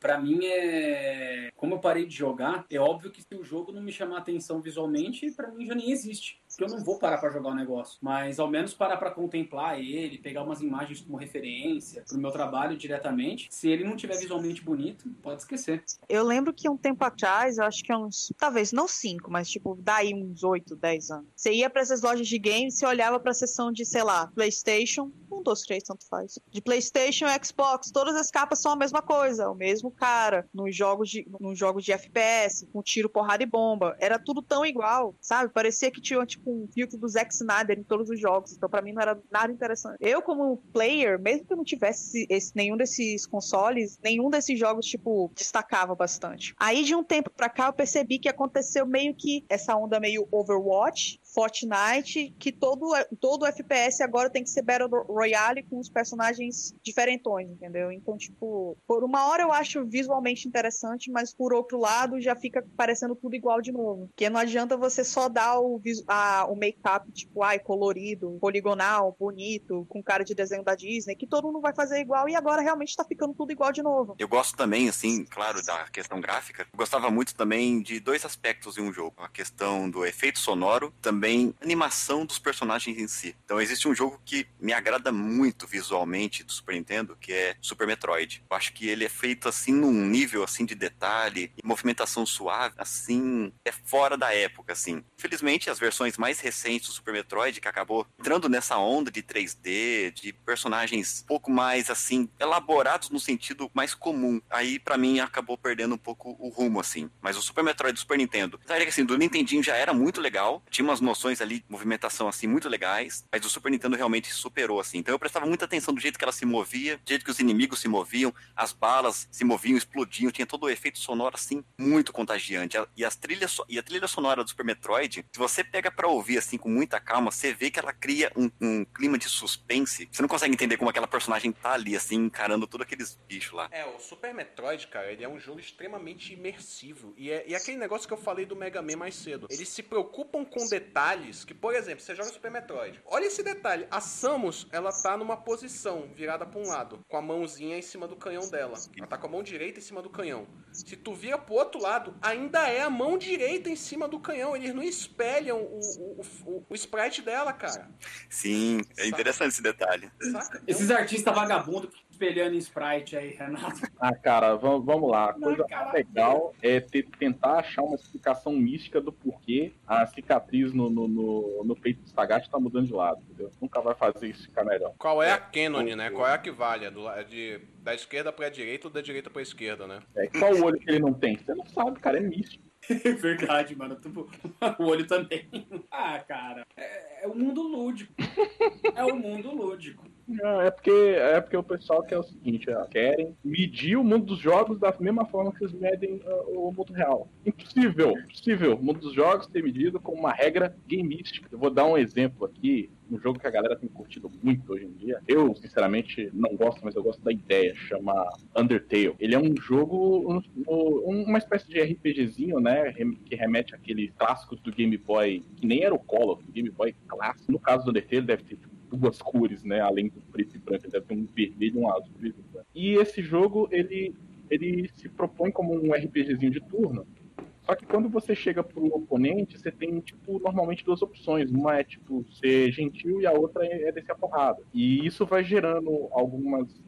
Pra mim é. Como eu parei de jogar, é óbvio que se o jogo não me chamar atenção visualmente, pra mim já nem existe. Porque eu não vou parar pra jogar o negócio. Mas ao menos parar pra contemplar ele, pegar umas imagens como referência pro meu trabalho diretamente. Se ele não tiver visualmente bonito, pode esquecer. Eu lembro que um tempo atrás, eu acho que uns, talvez não cinco, mas tipo, daí uns oito, dez anos. Você ia pra essas lojas de games, você olhava pra seção de, sei lá, PlayStation, um, dois, três, tanto faz. De PlayStation Xbox, todas as capas são a mesma coisa, o mesmo cara, nos jogos de, nos jogos de FPS, com tiro, porrada e bomba. Era tudo tão igual, sabe? Parecia que tinha tipo um filtro do Zack Snyder em todos os jogos. Então, pra mim, não era nada interessante. Eu, como player, mesmo que eu não tivesse esse, nenhum desses consoles, nenhum desses jogos, tipo, destacava bastante. Aí, de um tempo pra cá, eu percebi que aconteceu meio que essa onda meio Overwatch, Fortnite, que todo, todo FPS agora tem que ser Battle Royale com os personagens diferentões, entendeu? Então, tipo, por uma hora eu acho visualmente interessante, mas por outro lado já fica parecendo tudo igual de novo. Porque não adianta você só dar o, o make-up, tipo, ai, colorido, poligonal, bonito, com cara de desenho da Disney, que todo mundo vai fazer igual e agora realmente tá ficando tudo igual de novo. Eu gosto também, assim, claro, da questão gráfica. Eu gostava muito também de dois aspectos em um jogo. A questão do efeito sonoro, também a animação dos personagens em si. Então existe um jogo que me agrada muito visualmente do Super Nintendo, que é Super Metroid. Eu acho que ele é feito assim num nível assim de detalhe e movimentação suave, assim, é fora da época, assim. Infelizmente, as versões mais recentes do Super Metroid, que acabou entrando nessa onda de 3D, de personagens um pouco mais assim, elaborados no sentido mais comum. Aí, para mim, acabou perdendo um pouco o rumo, assim. Mas o Super Metroid do Super Nintendo, assim, do Nintendinho já era muito legal, tinha umas noções ali, movimentação assim, muito legais, mas o Super Nintendo realmente superou, assim. Então eu prestava muita atenção do jeito que ela se movia, do jeito que os inimigos se moviam, as balas se moviam, explodiam, tinha todo o efeito sonoro, assim, muito contagiante. E, as trilhas, e a trilha sonora do Super Metroid, se você pega para ouvir, assim, com muita calma, você vê que ela cria um, um, clima de suspense. Você não consegue entender como aquela personagem tá ali, assim, encarando todos aqueles bichos lá. É, o Super Metroid, cara, ele é um jogo extremamente imersivo. E é, e é aquele negócio que eu falei do Mega Man mais cedo. Eles se preocupam com detalhes que, por exemplo, você joga Super Metroid. Olha esse detalhe. A Samus, ela tá numa posição virada para um lado, com a mãozinha em cima do canhão dela. Ela tá com a mão direita em cima do canhão. Se tu vira pro outro lado, ainda é a mão direita em cima do canhão. Eles não espelham o, o, o, o sprite dela, cara. Sim, é Saca? interessante esse detalhe. Saca? Esses artistas vagabundos espelhando em sprite aí, Renato. Ah, cara, vamos, vamos lá. A Não, coisa cara. mais legal é ter- tentar achar uma explicação mística do porquê a cicatriz no, no, no, no peito do Sagat tá mudando de lado, entendeu? Nunca vai fazer isso ficar melhor. Qual é a canon, né? Qual é a que vale? É do, é de, da esquerda pra direita ou da direita pra esquerda, né? É, qual o olho que ele não tem? Você não sabe, cara, é místico. Verdade, mano. O olho também. Ah, cara. É, é o mundo lúdico. É o mundo lúdico. Não, é porque, é porque o pessoal quer o seguinte, ó, querem medir o mundo dos jogos da mesma forma que eles medem uh, o mundo real. Impossível, impossível. O mundo dos jogos ter medido com uma regra gameística. Eu vou dar um exemplo aqui, um jogo que a galera tem curtido muito hoje em dia. Eu, sinceramente, não gosto, mas eu gosto da ideia. Chama Undertale. Ele é um jogo, um, um, uma espécie de RPGzinho, né? Que remete àqueles clássicos do Game Boy, que nem era o Color, o Game Boy clássico. No caso do Undertale, deve ter duas cores, né? Além do preto e branco, deve ter um vermelho e um azul. E esse jogo, ele, ele se propõe como um RPGzinho de turno. Só que quando você chega pro oponente, você tem, tipo, normalmente duas opções. Uma é, tipo, ser gentil e a outra é descer a porrada. E isso vai gerando algumas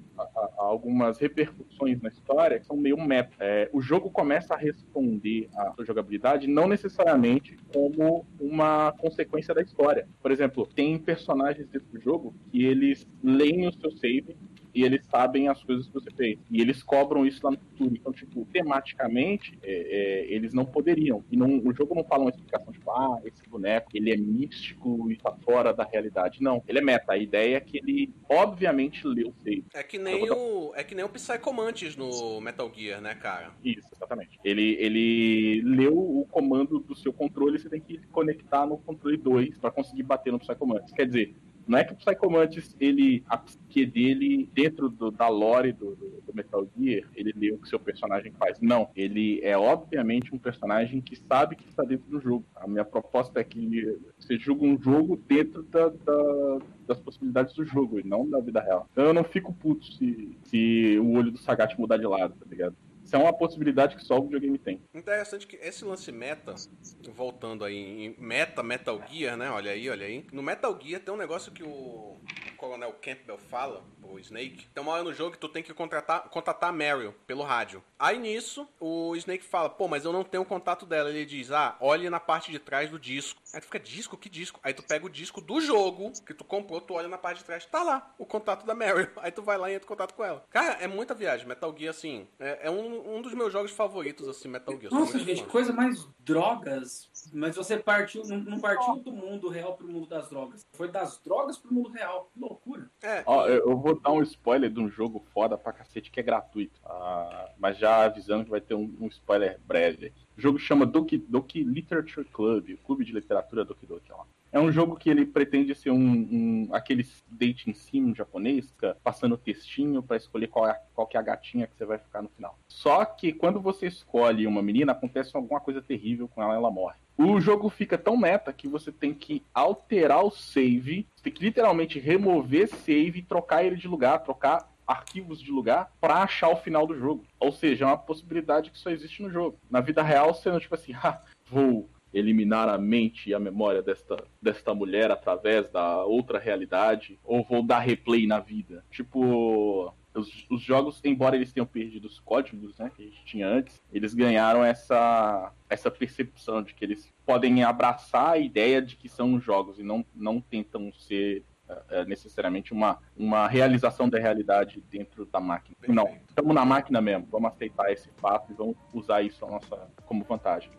algumas repercussões na história que são meio meta. É, o jogo começa a responder à sua jogabilidade não necessariamente como uma consequência da história. Por exemplo, tem personagens desse jogo que eles leem o seu save e eles sabem as coisas que você fez. E eles cobram isso lá no futuro. Então, tipo, tematicamente, é, é, eles não poderiam. E não, o jogo não fala uma explicação, tipo, ah, esse boneco, ele é místico e tá fora da realidade. Não, ele é meta. A ideia é que ele, obviamente, leu o save. É que nem o, é que nem o Psychomantis no Metal Gear, né, cara? Isso, exatamente. Ele, ele leu o comando do seu controle, você tem que conectar no controle 2 para conseguir bater no Psychomantis. Quer dizer, não é que o Psychomantis, ele, a psique dele, dentro do, da lore do, do, do, Metal Gear, ele lê o que seu personagem faz. Não, ele é obviamente um personagem que sabe que está dentro do jogo. A minha proposta é que você joga um jogo dentro da, da, das possibilidades do jogo, e não da vida real. Então eu não fico puto se, se o olho do Sagat mudar de lado, tá ligado? Isso é uma possibilidade que só o videogame tem. Interessante que esse lance meta, voltando aí meta, Metal Gear, né? Olha aí, olha aí. No Metal Gear tem um negócio que o Coronel Campbell fala, o Snake. Tem uma hora no jogo que tu tem que contratar, contatar a Meryl pelo rádio. Aí nisso, o Snake fala, pô, mas eu não tenho contato dela. Ele diz, ah, olhe na parte de trás do disco. Aí tu fica, disco? Que disco? Aí tu pega o disco do jogo que tu comprou, tu olha na parte de trás, tá lá, o contato da Meryl. Aí tu vai lá e entra em contato com ela. Cara, é muita viagem. Metal Gear, assim, é, é um um dos meus jogos favoritos, assim, Metal Gear. Nossa, gente, fã. coisa mais drogas. Mas você partiu, não, não, partiu do mundo real pro mundo das drogas. Foi das drogas pro mundo real. Que loucura. É. Ó, eu vou dar um spoiler de um jogo foda pra cacete que é gratuito. Ah, mas já avisando que vai ter um, um spoiler breve. O jogo chama Doki, Doki Literature Club, o clube de literatura Doki Doki. Ó. É um jogo que ele pretende ser um, um aquele dating sim japonês, passando textinho para escolher qual é, qual que é a gatinha que você vai ficar no final. Só que quando você escolhe uma menina, acontece alguma coisa terrível com ela, ela morre. O jogo fica tão meta que você tem que alterar o save, você tem que literalmente remover save, trocar ele de lugar, trocar arquivos de lugar para achar o final do jogo. Ou seja, é uma possibilidade que só existe no jogo. Na vida real, não tipo assim, ah, vou eliminar a mente e a memória desta, desta mulher através da outra realidade, ou vou dar replay na vida. Tipo, os, os, jogos, embora eles tenham perdido os códigos né, que a gente tinha antes, eles ganharam essa, essa percepção de que eles podem abraçar a ideia de que são jogos e não, não tentam ser é, necessariamente uma, uma realização da realidade dentro da máquina. Perfeito. Não, estamos na máquina mesmo, vamos aceitar esse fato e vamos usar isso nossa, como vantagem.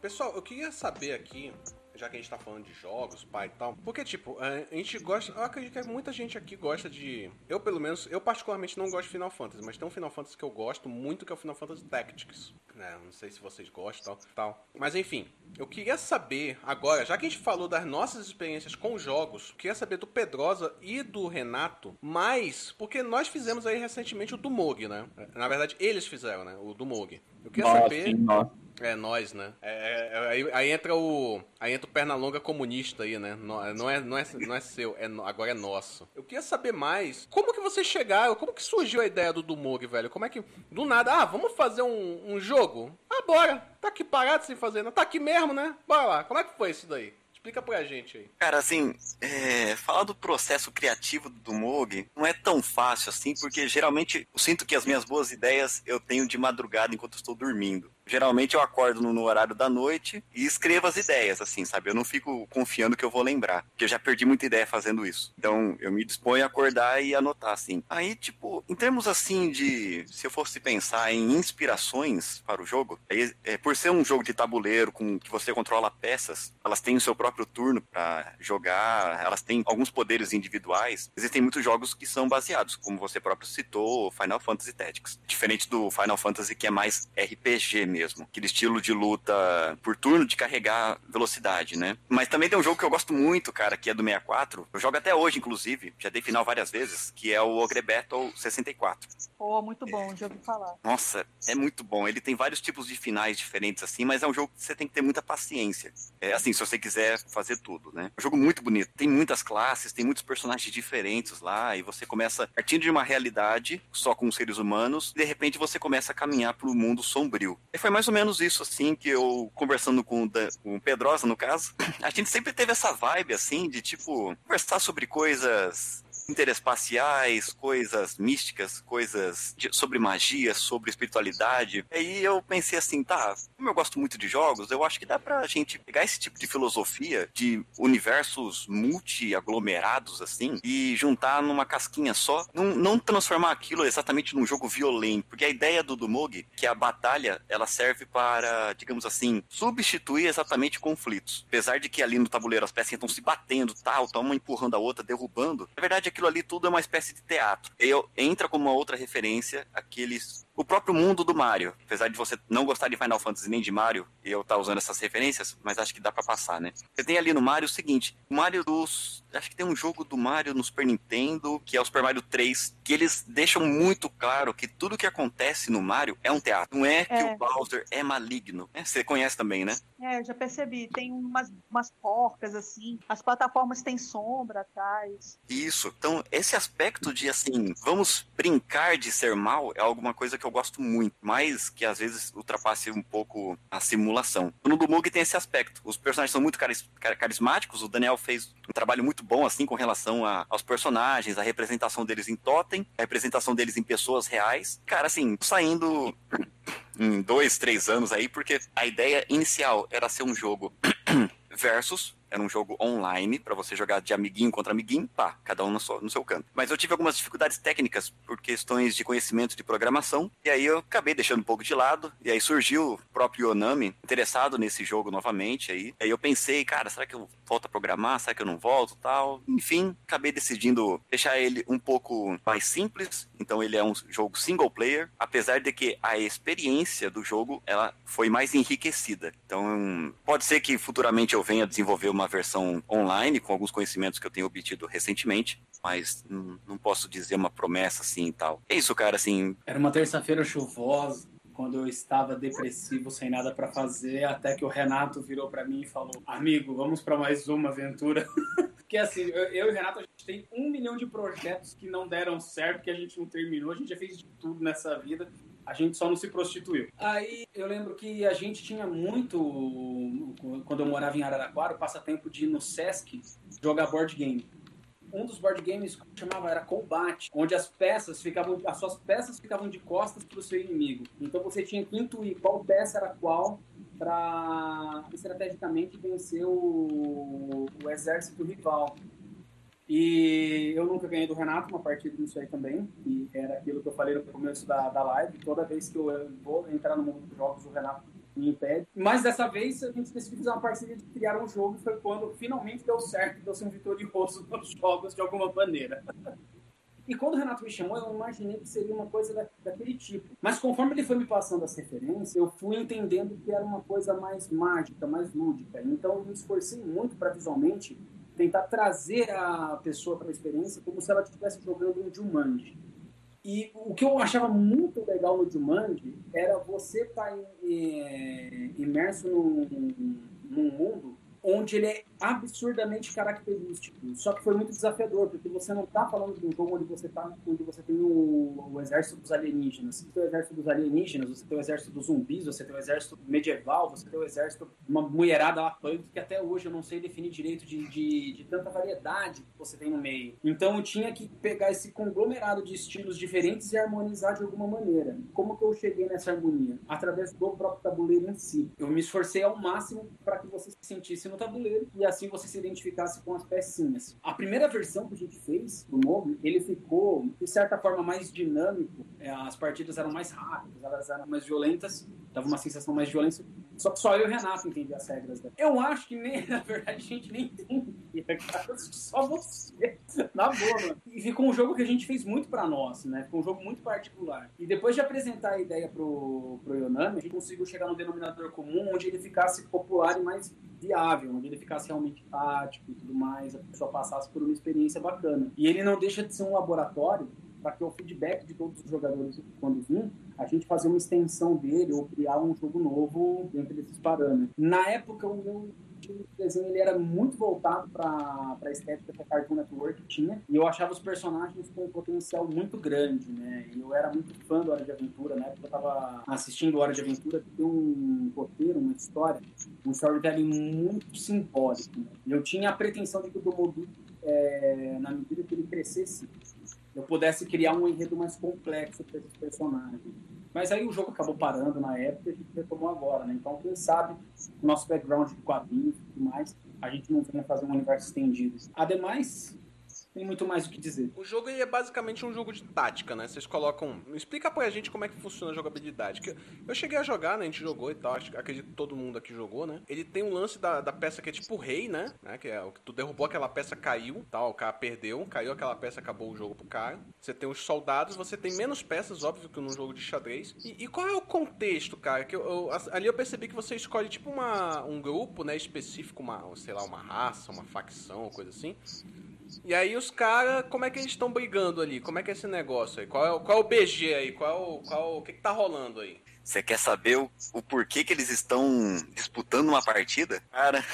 Pessoal, eu queria saber aqui, já que a gente tá falando de jogos, pai e tal, porque, tipo, a gente gosta. Eu acredito que muita gente aqui gosta de. Eu, pelo menos, eu particularmente não gosto de Final Fantasy, mas tem um Final Fantasy que eu gosto muito que é o Final Fantasy Tactics. Né? Não sei se vocês gostam tal, tal. Mas enfim, eu queria saber agora, já que a gente falou das nossas experiências com jogos, eu queria saber do Pedrosa e do Renato, mas porque nós fizemos aí recentemente o do Mog, né? Na verdade, eles fizeram, né? O do Mog. Eu queria nossa, saber. Nossa é, nós, né? É, é, é, aí, aí, entra o. Aí entra o Pernalonga comunista aí, né? Não, não, é, não, é, não é seu, é, agora é nosso. Eu queria saber mais. Como que vocês chegaram? Como que surgiu a ideia do Dumog, velho? Como é que. Do nada, ah, vamos fazer um, um jogo? Ah, bora! Tá aqui parado sem fazer, não? Tá aqui mesmo, né? Bora lá. Como é que foi isso daí? Explica pra gente aí. Cara, assim, é, falar do processo criativo do Moog não é tão fácil assim, porque geralmente eu sinto que as minhas boas ideias eu tenho de madrugada enquanto estou dormindo. Geralmente eu acordo no, no, horário da noite e escrevo as ideias, assim, sabe? Eu não fico confiando que eu vou lembrar, porque eu já perdi muita ideia fazendo isso. Então eu me disponho a acordar e anotar, assim. Aí, tipo, em termos assim de. Se eu fosse pensar em inspirações para o jogo, é, é, por ser um jogo de tabuleiro com que você controla peças, elas têm o seu próprio turno para jogar, elas têm alguns poderes individuais. Existem muitos jogos que são baseados, como você próprio citou, Final Fantasy Tactics. Diferente do Final Fantasy que é mais RPG mesmo, aquele estilo de luta por turno de carregar velocidade, né? Mas também tem um jogo que eu gosto muito, cara, que é do 64. Eu jogo até hoje, inclusive, já dei final várias vezes, que é o Ogre Battle 64. Pô, muito bom, já ouvi falar. Nossa, é muito bom. Ele tem vários tipos de finais diferentes, assim, mas é um jogo que você tem que ter muita paciência. É assim, se você quiser fazer tudo, né? É um jogo muito bonito. Tem muitas classes, tem muitos personagens diferentes lá, e você começa partindo de uma realidade só com seres humanos, e de repente você começa a caminhar para o mundo sombrio. E foi mais ou menos isso, assim, que eu, conversando com o, com o Pedrosa, no caso, a gente sempre teve essa vibe, assim, de tipo, conversar sobre coisas interespaciais, coisas místicas, coisas de, sobre magia, sobre espiritualidade. Aí eu pensei assim, tá, como eu gosto muito de jogos, eu acho que dá pra gente pegar esse tipo de filosofia de universos multi-aglomerados, assim, e juntar numa casquinha só. Não, não transformar aquilo exatamente num jogo violento, porque a ideia do Dumog, que a batalha, ela serve para, digamos assim, substituir exatamente conflitos. Apesar de que ali no tabuleiro as peças estão se batendo, tal, estão uma empurrando a outra, derrubando. Na verdade, aquilo ali tudo é uma espécie de teatro. E entra como uma outra referência aqueles o próprio mundo do Mario. Apesar de você não gostar de Final Fantasy nem de Mario, e eu estar tá usando essas referências, mas acho que dá para passar, né? Você tem ali no Mario o seguinte: o Mario dos. Acho que tem um jogo do Mario no Super Nintendo, que é o Super Mario 3, que eles deixam muito claro que tudo que acontece no Mario é um teatro. Não é que é. o Bowser é maligno. É, você conhece também, né? É, eu já percebi. Tem umas, umas porcas assim, as plataformas têm sombra atrás. Isso. Então, esse aspecto de assim, vamos brincar de ser mal é alguma coisa que eu gosto muito, mas que às vezes ultrapasse um pouco a simulação. No do Mug tem esse aspecto. Os personagens são muito carismáticos, o Daniel fez um trabalho muito bom assim com relação a, aos personagens, a representação deles em totem, a representação deles em pessoas reais. Cara, assim, saindo em dois, três anos aí, porque a ideia inicial era ser um jogo versus era um jogo online para você jogar de amiguinho contra amiguinho, pá, cada um no seu, no seu canto. Mas eu tive algumas dificuldades técnicas por questões de conhecimento de programação, e aí eu acabei deixando um pouco de lado, e aí surgiu o próprio Onami interessado nesse jogo novamente aí. Aí eu pensei, cara, será que eu volto a programar? Será que eu não volto, tal? Enfim, acabei decidindo deixar ele um pouco mais simples, então ele é um jogo single player, apesar de que a experiência do jogo ela foi mais enriquecida. Então, pode ser que futuramente eu venha desenvolver uma versão online com alguns conhecimentos que eu tenho obtido recentemente, mas não posso dizer uma promessa assim e tal. É isso, cara, assim. Era uma terça-feira chuvosa quando eu estava depressivo, sem nada para fazer, até que o Renato virou para mim e falou: Amigo, vamos para mais uma aventura. Porque assim, eu, eu, e o Renato, a gente tem um milhão de projetos que não deram certo, que a gente não terminou, a gente já fez de tudo nessa vida. A gente só não se prostituiu. Aí eu lembro que a gente tinha muito, quando eu morava em Araraquara, o passatempo de ir no Sesc jogar board game um dos board games chamava era combate, onde as peças ficavam, as suas peças ficavam de costas para o seu inimigo. Então você tinha que intuir qual peça era qual para estrategicamente vencer o, o exército rival. E eu nunca ganhei do Renato uma partida nisso aí também, e era aquilo que eu falei no começo da, da live. Toda vez que eu vou entrar no mundo dos jogos, o Renato me impede. Mas dessa vez a gente decidiu fazer uma parceria de criar um jogo foi quando finalmente deu certo, deu ser um vitorioso nos jogos de alguma maneira. E quando o Renato me chamou, eu imaginei que seria uma coisa da, daquele tipo. Mas conforme ele foi me passando as referências, eu fui entendendo que era uma coisa mais mágica, mais lúdica. Então eu me esforcei muito para visualmente tentar trazer a pessoa para a experiência como se ela estivesse jogando um Jumanji. E o que eu achava muito legal no Jumanji era você estar tá, é, imerso num, num mundo onde ele é absurdamente característico. Só que foi muito desafiador, porque você não está falando de um jogo onde você tá, onde você tem o, o exército dos alienígenas. Você tem o exército dos alienígenas, você tem o exército dos zumbis, você tem o exército medieval, você tem o exército uma mulherada lá punk que até hoje eu não sei definir direito de, de, de tanta variedade que você tem no meio. Então eu tinha que pegar esse conglomerado de estilos diferentes e harmonizar de alguma maneira. Como que eu cheguei nessa harmonia? Através do próprio tabuleiro em si. Eu me esforcei ao máximo para que você se sentisse no tabuleiro e assim você se identificasse com as pecinhas. A primeira versão que a gente fez do novo, ele ficou de certa forma mais dinâmico. É, as partidas eram mais rápidas, elas eram mais violentas, dava uma sensação mais de violência. Só só eu e o Renato entendia as regras. Dela. Eu acho que nem, na verdade a gente nem entendia, cara. Só você. Na boa, mano. E ficou um jogo que a gente fez muito para nós, né? Ficou um jogo muito particular. E depois de apresentar a ideia pro, pro Yonami, a gente conseguiu chegar no denominador comum onde ele ficasse popular e mais viável, onde ele ficasse realmente tático e tudo mais, a pessoa passasse por uma experiência bacana. E ele não deixa de ser um laboratório para que o feedback de todos os jogadores, quando vir, a gente fazer uma extensão dele ou criar um jogo novo dentro desses parâmetros. Na época, o meu desenho ele era muito voltado para a estética que a Cartoon Network tinha, e eu achava os personagens com um potencial muito grande, né? Eu era muito fã do Hora de Aventura, né? Porque eu estava assistindo Hora de Aventura, tem um roteiro, uma história, um storytelling muito simbólico. Né? Eu tinha a pretensão de que o Domobi, é, na medida que ele crescesse, eu pudesse criar um enredo mais complexo para esses personagens. Mas aí o jogo acabou parando na época e a gente retomou agora, né? Então, quem sabe, o nosso background de quadrinhos e tudo mais, a gente não venha fazer um universo estendido. Ademais, tem muito mais o que dizer. O jogo é basicamente um jogo de tática, né? Vocês colocam. Explica pra gente como é que funciona a jogabilidade. Que eu cheguei a jogar, né? A gente jogou e tal. Acredito que todo mundo aqui jogou, né? Ele tem um lance da, da peça que é tipo rei, né? Que é o que tu derrubou aquela peça, caiu, tal. O cara perdeu, caiu aquela peça, acabou o jogo pro cara. Você tem os soldados, você tem menos peças, óbvio, que num jogo de xadrez. E, e qual é o contexto, cara? Que eu, eu, ali eu percebi que você escolhe tipo uma, um grupo, né? Específico, uma, sei lá, uma raça, uma facção, coisa assim. E aí os caras, como é que eles estão brigando ali? Como é que é esse negócio aí? Qual é, qual é o BG aí? Qual, é qual, o que, que tá rolando aí? Você quer saber o, o porquê que eles estão disputando uma partida? Cara,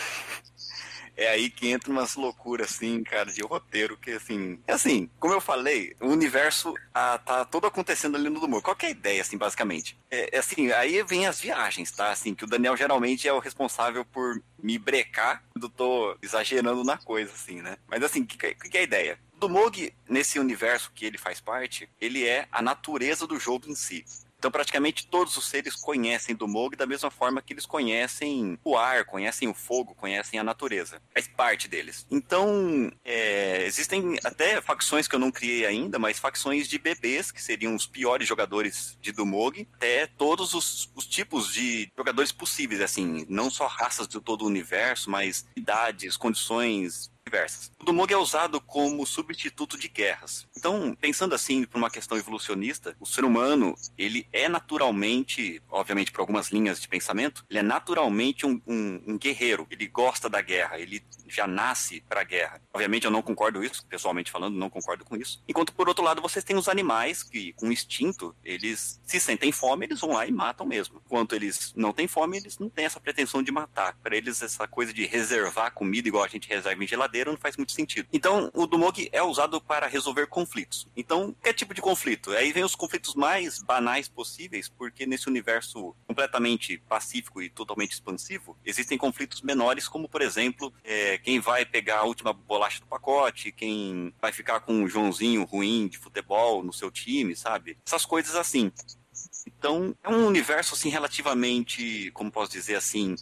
é aí que entra umas loucuras, assim, cara, de roteiro, que assim. É assim, como eu falei, o universo ah, tá todo acontecendo ali no humor. Qual é a ideia, assim, basicamente? É, é, assim, aí vem as viagens, tá? Assim, que o Daniel geralmente é o responsável por me brecar quando tô exagerando na coisa, assim, né? Mas assim, o que, que, é a ideia? Do Mog, nesse universo que ele faz parte, ele é a natureza do jogo em si. Então, praticamente todos os seres conhecem do Mog da mesma forma que eles conhecem o ar, conhecem o fogo, conhecem a natureza. Faz parte deles. Então, é, existem até facções que eu não criei ainda, mas facções de bebês, que seriam os piores jogadores de Dumog, até todos os, os tipos de jogadores possíveis, assim, não só raças de todo o universo, mas idades, condições diversas. O Dumog é usado como substituto de guerras. Então, pensando assim, por uma questão evolucionista, o ser humano, ele é naturalmente, obviamente por algumas linhas de pensamento, ele é naturalmente um, um, um guerreiro. Ele gosta da guerra, ele já nasce para a guerra. Obviamente eu não concordo isso, pessoalmente falando, não concordo com isso. Enquanto por outro lado, vocês têm os animais que, com instinto, eles se sentem fome, eles vão lá e matam mesmo. Enquanto eles não têm fome, eles não têm essa pretensão de matar. Para eles, essa coisa de reservar comida igual a gente reserva em geladeira não faz muito sentido. Então, o Dumog é usado para resolver conflitos. Então, que tipo de conflito? Aí vem os conflitos mais banais possíveis, porque nesse universo completamente pacífico e totalmente expansivo, existem conflitos menores, como, por exemplo, é, quem vai pegar a última bolacha do pacote, quem vai ficar com um Joãozinho ruim de futebol no seu time, sabe? Essas coisas assim. Então, é um universo, assim, relativamente, como posso dizer assim,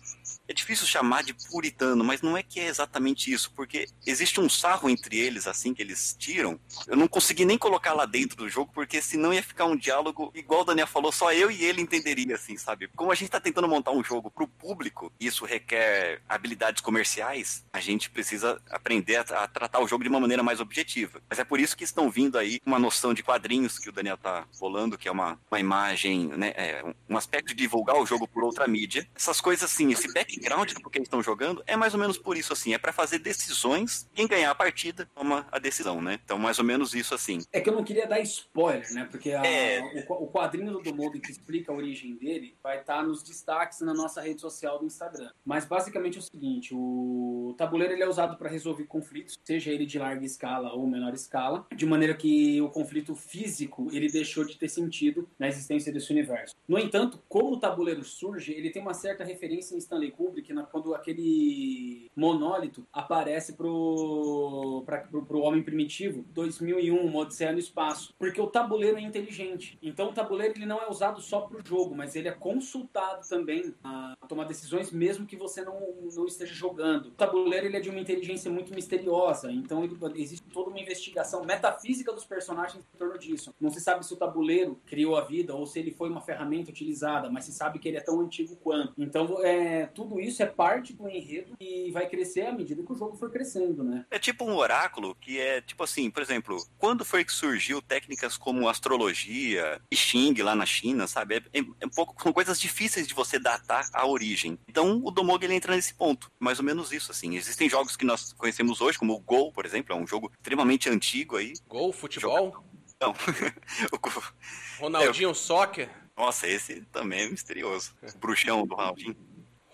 é difícil chamar de puritano, mas não é que é exatamente isso, porque existe um sarro entre eles, assim, que eles tiram. Eu não consegui nem colocar lá dentro do jogo, porque senão ia ficar um diálogo, igual o Daniel falou, só eu e ele entenderia, assim, sabe? Como a gente tá tentando montar um jogo pro público, e isso requer habilidades comerciais, a gente precisa aprender a, a tratar o jogo de uma maneira mais objetiva. Mas é por isso que estão vindo aí uma noção de quadrinhos que o Daniel tá rolando, que é uma, uma imagem, né, é, um aspecto de divulgar o jogo por outra mídia. Essas coisas assim, esse back background do que eles estão jogando é mais ou menos por isso, assim. É para fazer decisões. Quem ganhar a partida toma a decisão, né? Então, mais ou menos isso, assim. É que eu não queria dar spoiler, né? Porque a- É. o, o quadrinho do Modo que explica a origem dele vai estar nos destaques na nossa rede social do Instagram. Mas basicamente é o seguinte: o tabuleiro ele é usado para resolver conflitos, seja ele de larga escala ou menor escala, de maneira que o conflito físico ele deixou de ter sentido na existência desse universo. No entanto, como o tabuleiro surge, ele tem uma certa referência em Stanley Kubrick na, quando aquele monólito aparece pro, pra, pro, pro homem primitivo, 2001, uma Odisseia no espaço. Porque o tabuleiro é inteligente. Então o tabuleiro ele não é usado só pro jogo, mas ele é consultado também a tomar decisões mesmo que você não, não esteja jogando. O tabuleiro ele é de uma inteligência muito misteriosa, então ele- existe toda uma investigação metafísica dos personagens em torno disso. Não se sabe se o tabuleiro criou a vida ou se ele foi uma ferramenta utilizada, mas se sabe que ele é tão antigo quanto. Então é, tudo isso é parte do enredo e vai crescer à medida que o jogo for crescendo, né? É tipo um oráculo que é tipo assim, por exemplo, quando foi que surgiu técnicas como astrologia e Xing lá na China, sabe? É, é- é um pouco, são coisas difíceis de você datar a origem. Então o Domog ele entra nesse ponto. Mais ou menos isso, assim. Existem jogos que nós conhecemos hoje, como o Go, por exemplo, é um jogo extremamente antigo aí. Gol, futebol, Não. O Go- Ronaldinho Soccer, Nossa, esse também é misterioso. O bruxão do Ronaldinho.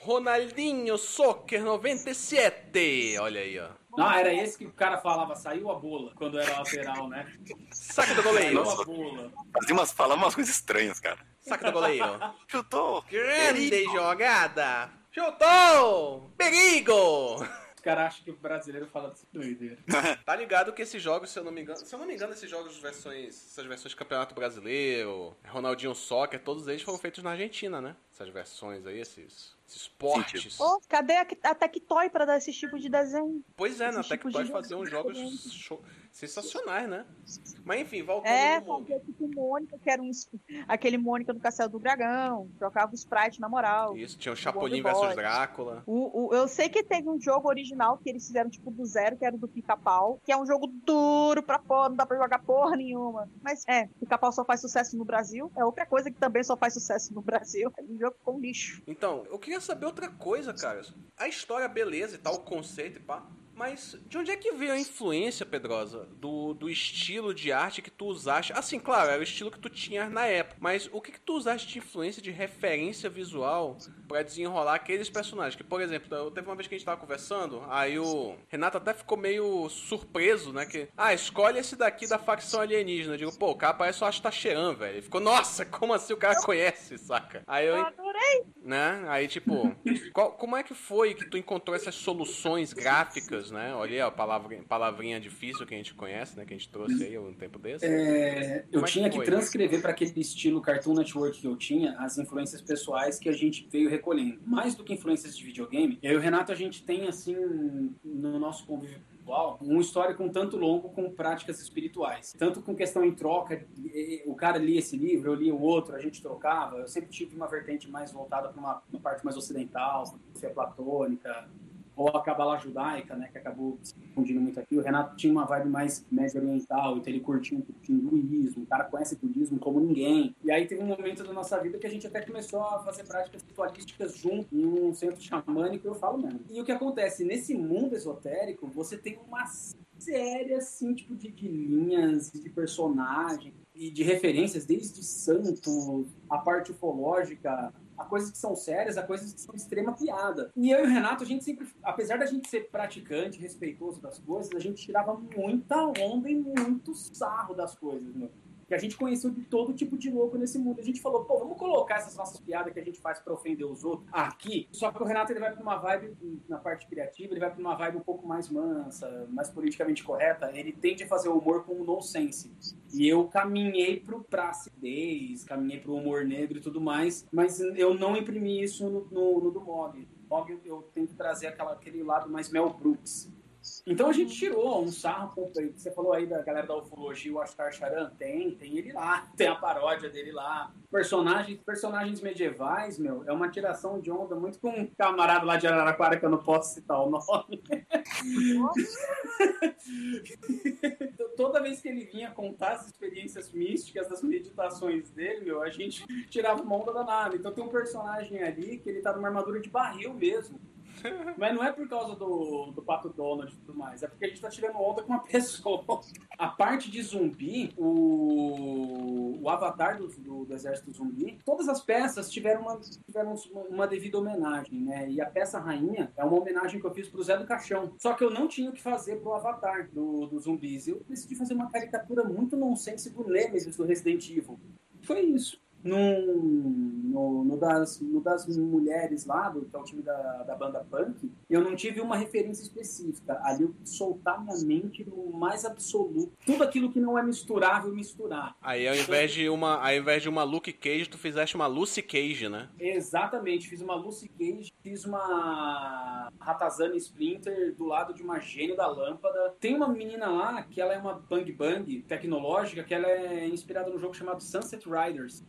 Ronaldinho Soccer 97. Olha aí, ó. Não, era esse que o cara falava, saiu a bola, quando era lateral, né? Saque do goleiro. Saiu a bola. Fazia umas, falava umas coisas estranhas, cara. Saque do goleiro. Chutou. Grande jogada. Chutou. Perigo. Os caras acham que o brasileiro fala desse doideira. Tá ligado que esses jogos, se eu não me engano, se eu não me engano, esses jogos versões, essas versões de Campeonato Brasileiro, Ronaldinho Soccer, todos eles foram feitos na Argentina, né? Essas versões aí, esses, esses esportes. Ô, cadê a, a Tectoy pra dar esse tipo de desenho? Pois é, na Esses tipos Tectoy faziam jogos jogos sensacionais, né? Mas enfim, voltando É, fazia tipo Mônica, que era um, aquele Mônica do Castelo do Dragão, trocava o sprite na moral. Isso, tinha o Chapolin versus. Drácula. O, o- eu sei que teve um jogo original que eles fizeram tipo do zero, que era o do Pica-Pau, que é um jogo duro pra porra, não dá pra jogar porra nenhuma. Mas é, Pica-Pau só faz sucesso no Brasil. É outra coisa que também só faz sucesso no Brasil. É um jogo com lixo. Então, eu queria saber outra coisa, cara. A história, beleza e tal, o conceito e pá. Mas de onde é que veio a influência, Pedrosa, do, do estilo de arte que tu usaste? Assim, claro, era o estilo que tu tinha na época. Mas o que, que tu usaste de influência, de referência visual pra desenrolar aqueles personagens? Que, por exemplo, eu- teve uma vez que a gente tava conversando, aí o Renato até ficou meio surpreso, né? Que, ah, escolhe esse daqui da facção alienígena. Eu digo, pô, o cara parece o Astacheran, velho. Ele ficou, nossa, como assim o cara conhece, saca? Aí eu, Né? Aí, tipo, qual- como é que foi que tu encontrou essas soluções gráficas, né? Olha aí, ó, palavrinha, palavrinha difícil que a gente conhece, né? Que a gente trouxe aí um tempo desse. É, eu é que tinha que foi? transcrever para aquele estilo Cartoon Network que eu tinha as influências pessoais que a gente veio recolhendo. Mais do que influências de videogame, eu e o Renato a gente tem assim no nosso convívio pessoal um histórico um tanto longo com práticas espirituais. Tanto com questão em troca, o cara lia esse livro, eu lia o outro, a gente trocava. Eu sempre tive uma vertente mais voltada para uma, uma parte mais ocidental, filosofia platônica, ou a cabala judaica, né, que acabou se confundindo muito aqui. O Renato tinha uma vibe mais médio oriental, então ele curtia um pouco de hinduísmo, o cara conhece budismo como ninguém. E aí teve um momento da nossa vida que a gente até começou a fazer práticas ritualísticas junto em um centro xamânico, eu falo mesmo. E o que acontece, nesse mundo esotérico, você tem uma série, assim, tipo, de, de linhas, de personagens, e de referências, desde santo, a parte ufológica, a coisas que são sérias, a coisas que são extrema piada. E eu e o Renato, a gente sempre, apesar da gente ser praticante, respeitoso das coisas, a gente tirava muita onda e muito sarro das coisas, meu. Que a gente conheceu de todo tipo de louco nesse mundo. A gente falou, pô, vamos colocar essas nossas piadas que a gente faz pra ofender os outros aqui. Só que o Renato ele vai pra uma vibe, na parte criativa, ele vai pra uma vibe um pouco mais mansa, mais politicamente correta. Ele tende a fazer o humor com o nonsense. E eu caminhei pro pra acidez, caminhei pro humor negro e tudo mais, mas eu não imprimi isso no, no, no do Mog. Mog eu, eu tento trazer aquela, aquele lado mais Mel Brooks. Então a gente tirou um sarro Você falou aí da galera da ufologia, o Ashtar Charan, tem, tem ele lá, tem a paródia dele lá. Personagens, personagens medievais, meu, é uma tiração de onda muito com um camarada lá de Araraquara que eu não posso citar o nome. Toda vez que ele vinha contar as experiências místicas das meditações dele, meu, a gente tirava uma onda danada. Então tem um personagem ali que ele tá numa armadura de barril mesmo. Mas não é por causa do, do Pato Donald e tudo mais, é porque a gente tá tirando onda com uma pessoa. A parte de zumbi, o, o avatar do, do, do exército zumbi, todas as peças tiveram uma, tiveram uma devida homenagem, né? E a peça rainha é uma homenagem que eu fiz pro Zé do Caixão. Só que eu não tinha o que fazer pro avatar do, do zumbis. Eu decidi fazer uma caricatura muito nonsense do Nemesis do Resident Evil. Foi isso no, no, no, das, no das mulheres lá, do, que é o time da, da banda punk, eu não tive uma referência específica. Ali eu soltar minha mente no mais absoluto. Tudo aquilo que não é misturável, misturar. Aí ao invés de uma, ao invés de uma Luke Cage, tu fizeste uma Lucy Cage, né? Exatamente, fiz uma Lucy Cage, fiz uma Ratazana Splinter do lado de uma gênio da lâmpada. Tem uma menina lá que ela é uma bang bang tecnológica, que ela é inspirada no jogo chamado Sunset Riders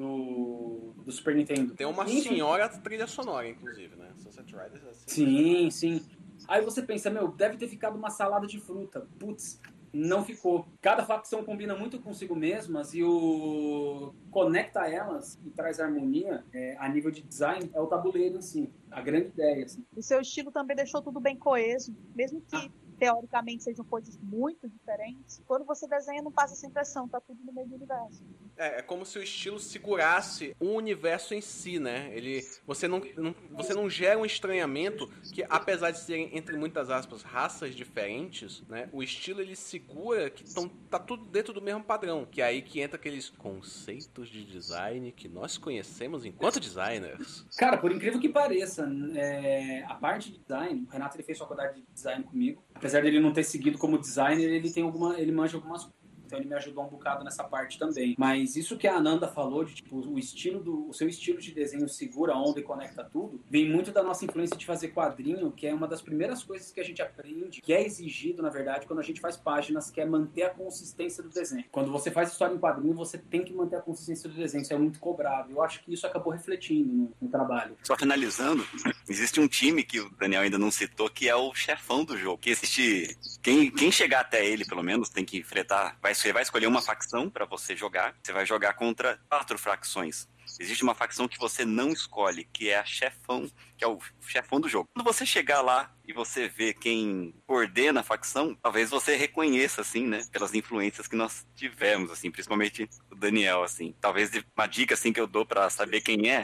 do, do Super Nintendo. Tem uma Enfim. senhora trilha sonora, inclusive, né? Sunset Riders é assim. Sim, sim. Aí você pensa, meu, deve ter ficado uma salada de fruta. Putz, não ficou. Cada facção combina muito consigo mesmas e o conecta elas e traz harmonia é, a nível de design é o tabuleiro si. A grande ideia. Assim. O seu estilo também deixou tudo bem coeso, mesmo que ah teoricamente sejam coisas muito diferentes, quando você desenha não passa essa impressão, tá tudo no mesmo universo. É, é como se o estilo segurasse o universo em si, né? Ele, você não, não, você não gera um estranhamento que, apesar de serem entre muitas aspas raças diferentes, né? O estilo ele segura que tão, tá tudo dentro do mesmo padrão, que é aí que entra aqueles conceitos de design que nós conhecemos enquanto designers. Cara, por incrível que pareça, é, a parte de design, o Renato ele fez faculdade de design comigo, apesar dele não ter seguido como designer, ele tem alguma, ele manja algumas então ele me ajudou um bocado nessa parte também. Mas isso que a Ananda falou de tipo o estilo do o seu estilo de desenho segura onda e conecta tudo, vem muito da nossa influência de fazer quadrinho, que é uma das primeiras coisas que a gente aprende, que é exigido, na verdade, quando a gente faz páginas, que é manter a consistência do desenho. Quando você faz história em quadrinho, você tem que manter a consistência do desenho, isso é muito cobrado. Eu acho que isso acabou refletindo no, no trabalho. Só finalizando, existe um time que o Daniel ainda não citou, que é o chefão do jogo. Que existe. Quem, quem chegar até ele, pelo menos, tem que enfrentar. Vai você vai escolher uma facção para você jogar. Você vai jogar contra quatro facções. Existe uma facção que você não escolhe, que é a chefão, que é o chefão do jogo. Quando você chegar lá e você vê quem coordena a facção, talvez você reconheça, assim, né? Pelas influências que nós tivemos, assim, principalmente o Daniel, assim. Talvez uma dica, assim, que eu dou para saber quem é.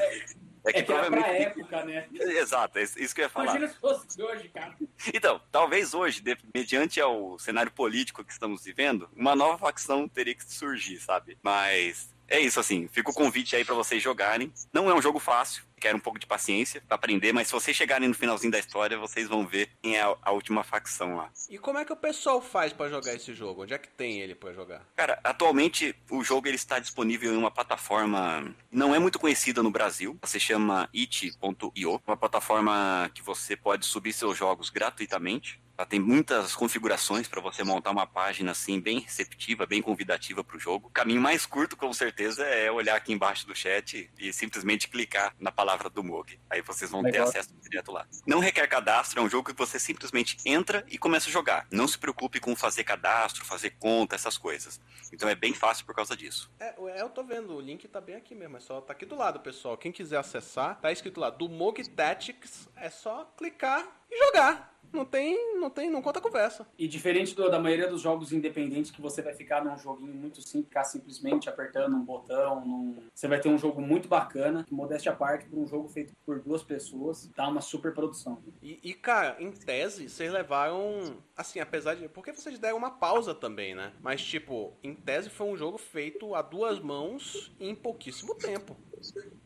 É que, é que provavelmente... é pra época, né? Exato, é isso que eu ia falar. Imagina se fosse hoje, cara. Então, talvez hoje, mediante ao cenário político que estamos vivendo, uma nova facção teria que surgir, sabe? Mas é isso, assim. Fica o convite aí para vocês jogarem. Não é um jogo fácil, quer um pouco de paciência para aprender, mas se vocês chegarem no finalzinho da história, vocês vão ver quem é a, a última facção lá. E como é que o pessoal faz para jogar esse jogo? Onde é que tem ele para jogar? Cara, atualmente o jogo ele está disponível em uma plataforma não é muito conhecida no Brasil. Se chama it.io, uma plataforma que você pode subir seus jogos gratuitamente. Ela tem muitas configurações para você montar uma página assim bem receptiva, bem convidativa para o jogo. O caminho mais curto, com certeza, é olhar aqui embaixo do chat e simplesmente clicar na palavra do Mog. Aí vocês vão Legal. ter acesso direto lá. Não requer cadastro, é um jogo que você simplesmente entra e começa a jogar. Não se preocupe com fazer cadastro, fazer conta, essas coisas. Então é bem fácil por causa disso. É, eu tô vendo, o link tá bem aqui mesmo, é só tá aqui do lado, pessoal. Quem quiser acessar, tá escrito lá do Mog Tactics, é só clicar e jogar não tem, não tem, não conta conversa. E diferente do, da maioria dos jogos independentes que você vai ficar num joguinho muito simples, ficar simplesmente apertando um botão, num... você vai ter um jogo muito bacana, que modéstia à parte, por um jogo feito por duas pessoas, dá uma super produção. E, e, cara, em tese, vocês levaram, assim, apesar de, porque vocês deram uma pausa também, né? Mas tipo, em tese foi um jogo feito a duas mãos em pouquíssimo tempo.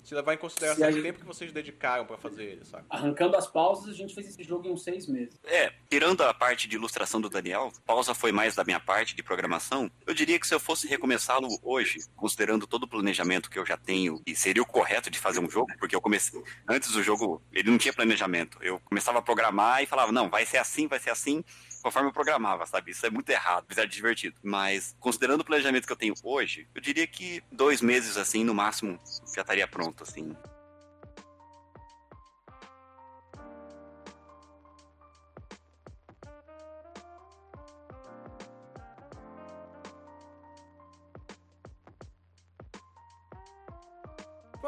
Se levar em consideração o tempo que vocês dedicaram para fazer ele, sabe? Arrancando as pausas, a gente fez esse jogo em uns seis meses. É, tirando a parte de ilustração do Daniel, pausa foi mais da minha parte de programação. Eu diria que se eu fosse recomeçá-lo hoje, considerando todo o planejamento que eu já tenho, e seria o correto de fazer um jogo, porque eu comecei. Antes do jogo, ele não tinha planejamento. Eu começava a programar e falava, não, vai ser assim, vai ser assim conforme eu programava, sabe? Isso é muito errado, apesar de divertido. Mas, considerando o planejamento que eu tenho hoje, eu diria que dois meses, assim, no máximo, já estaria pronto, assim.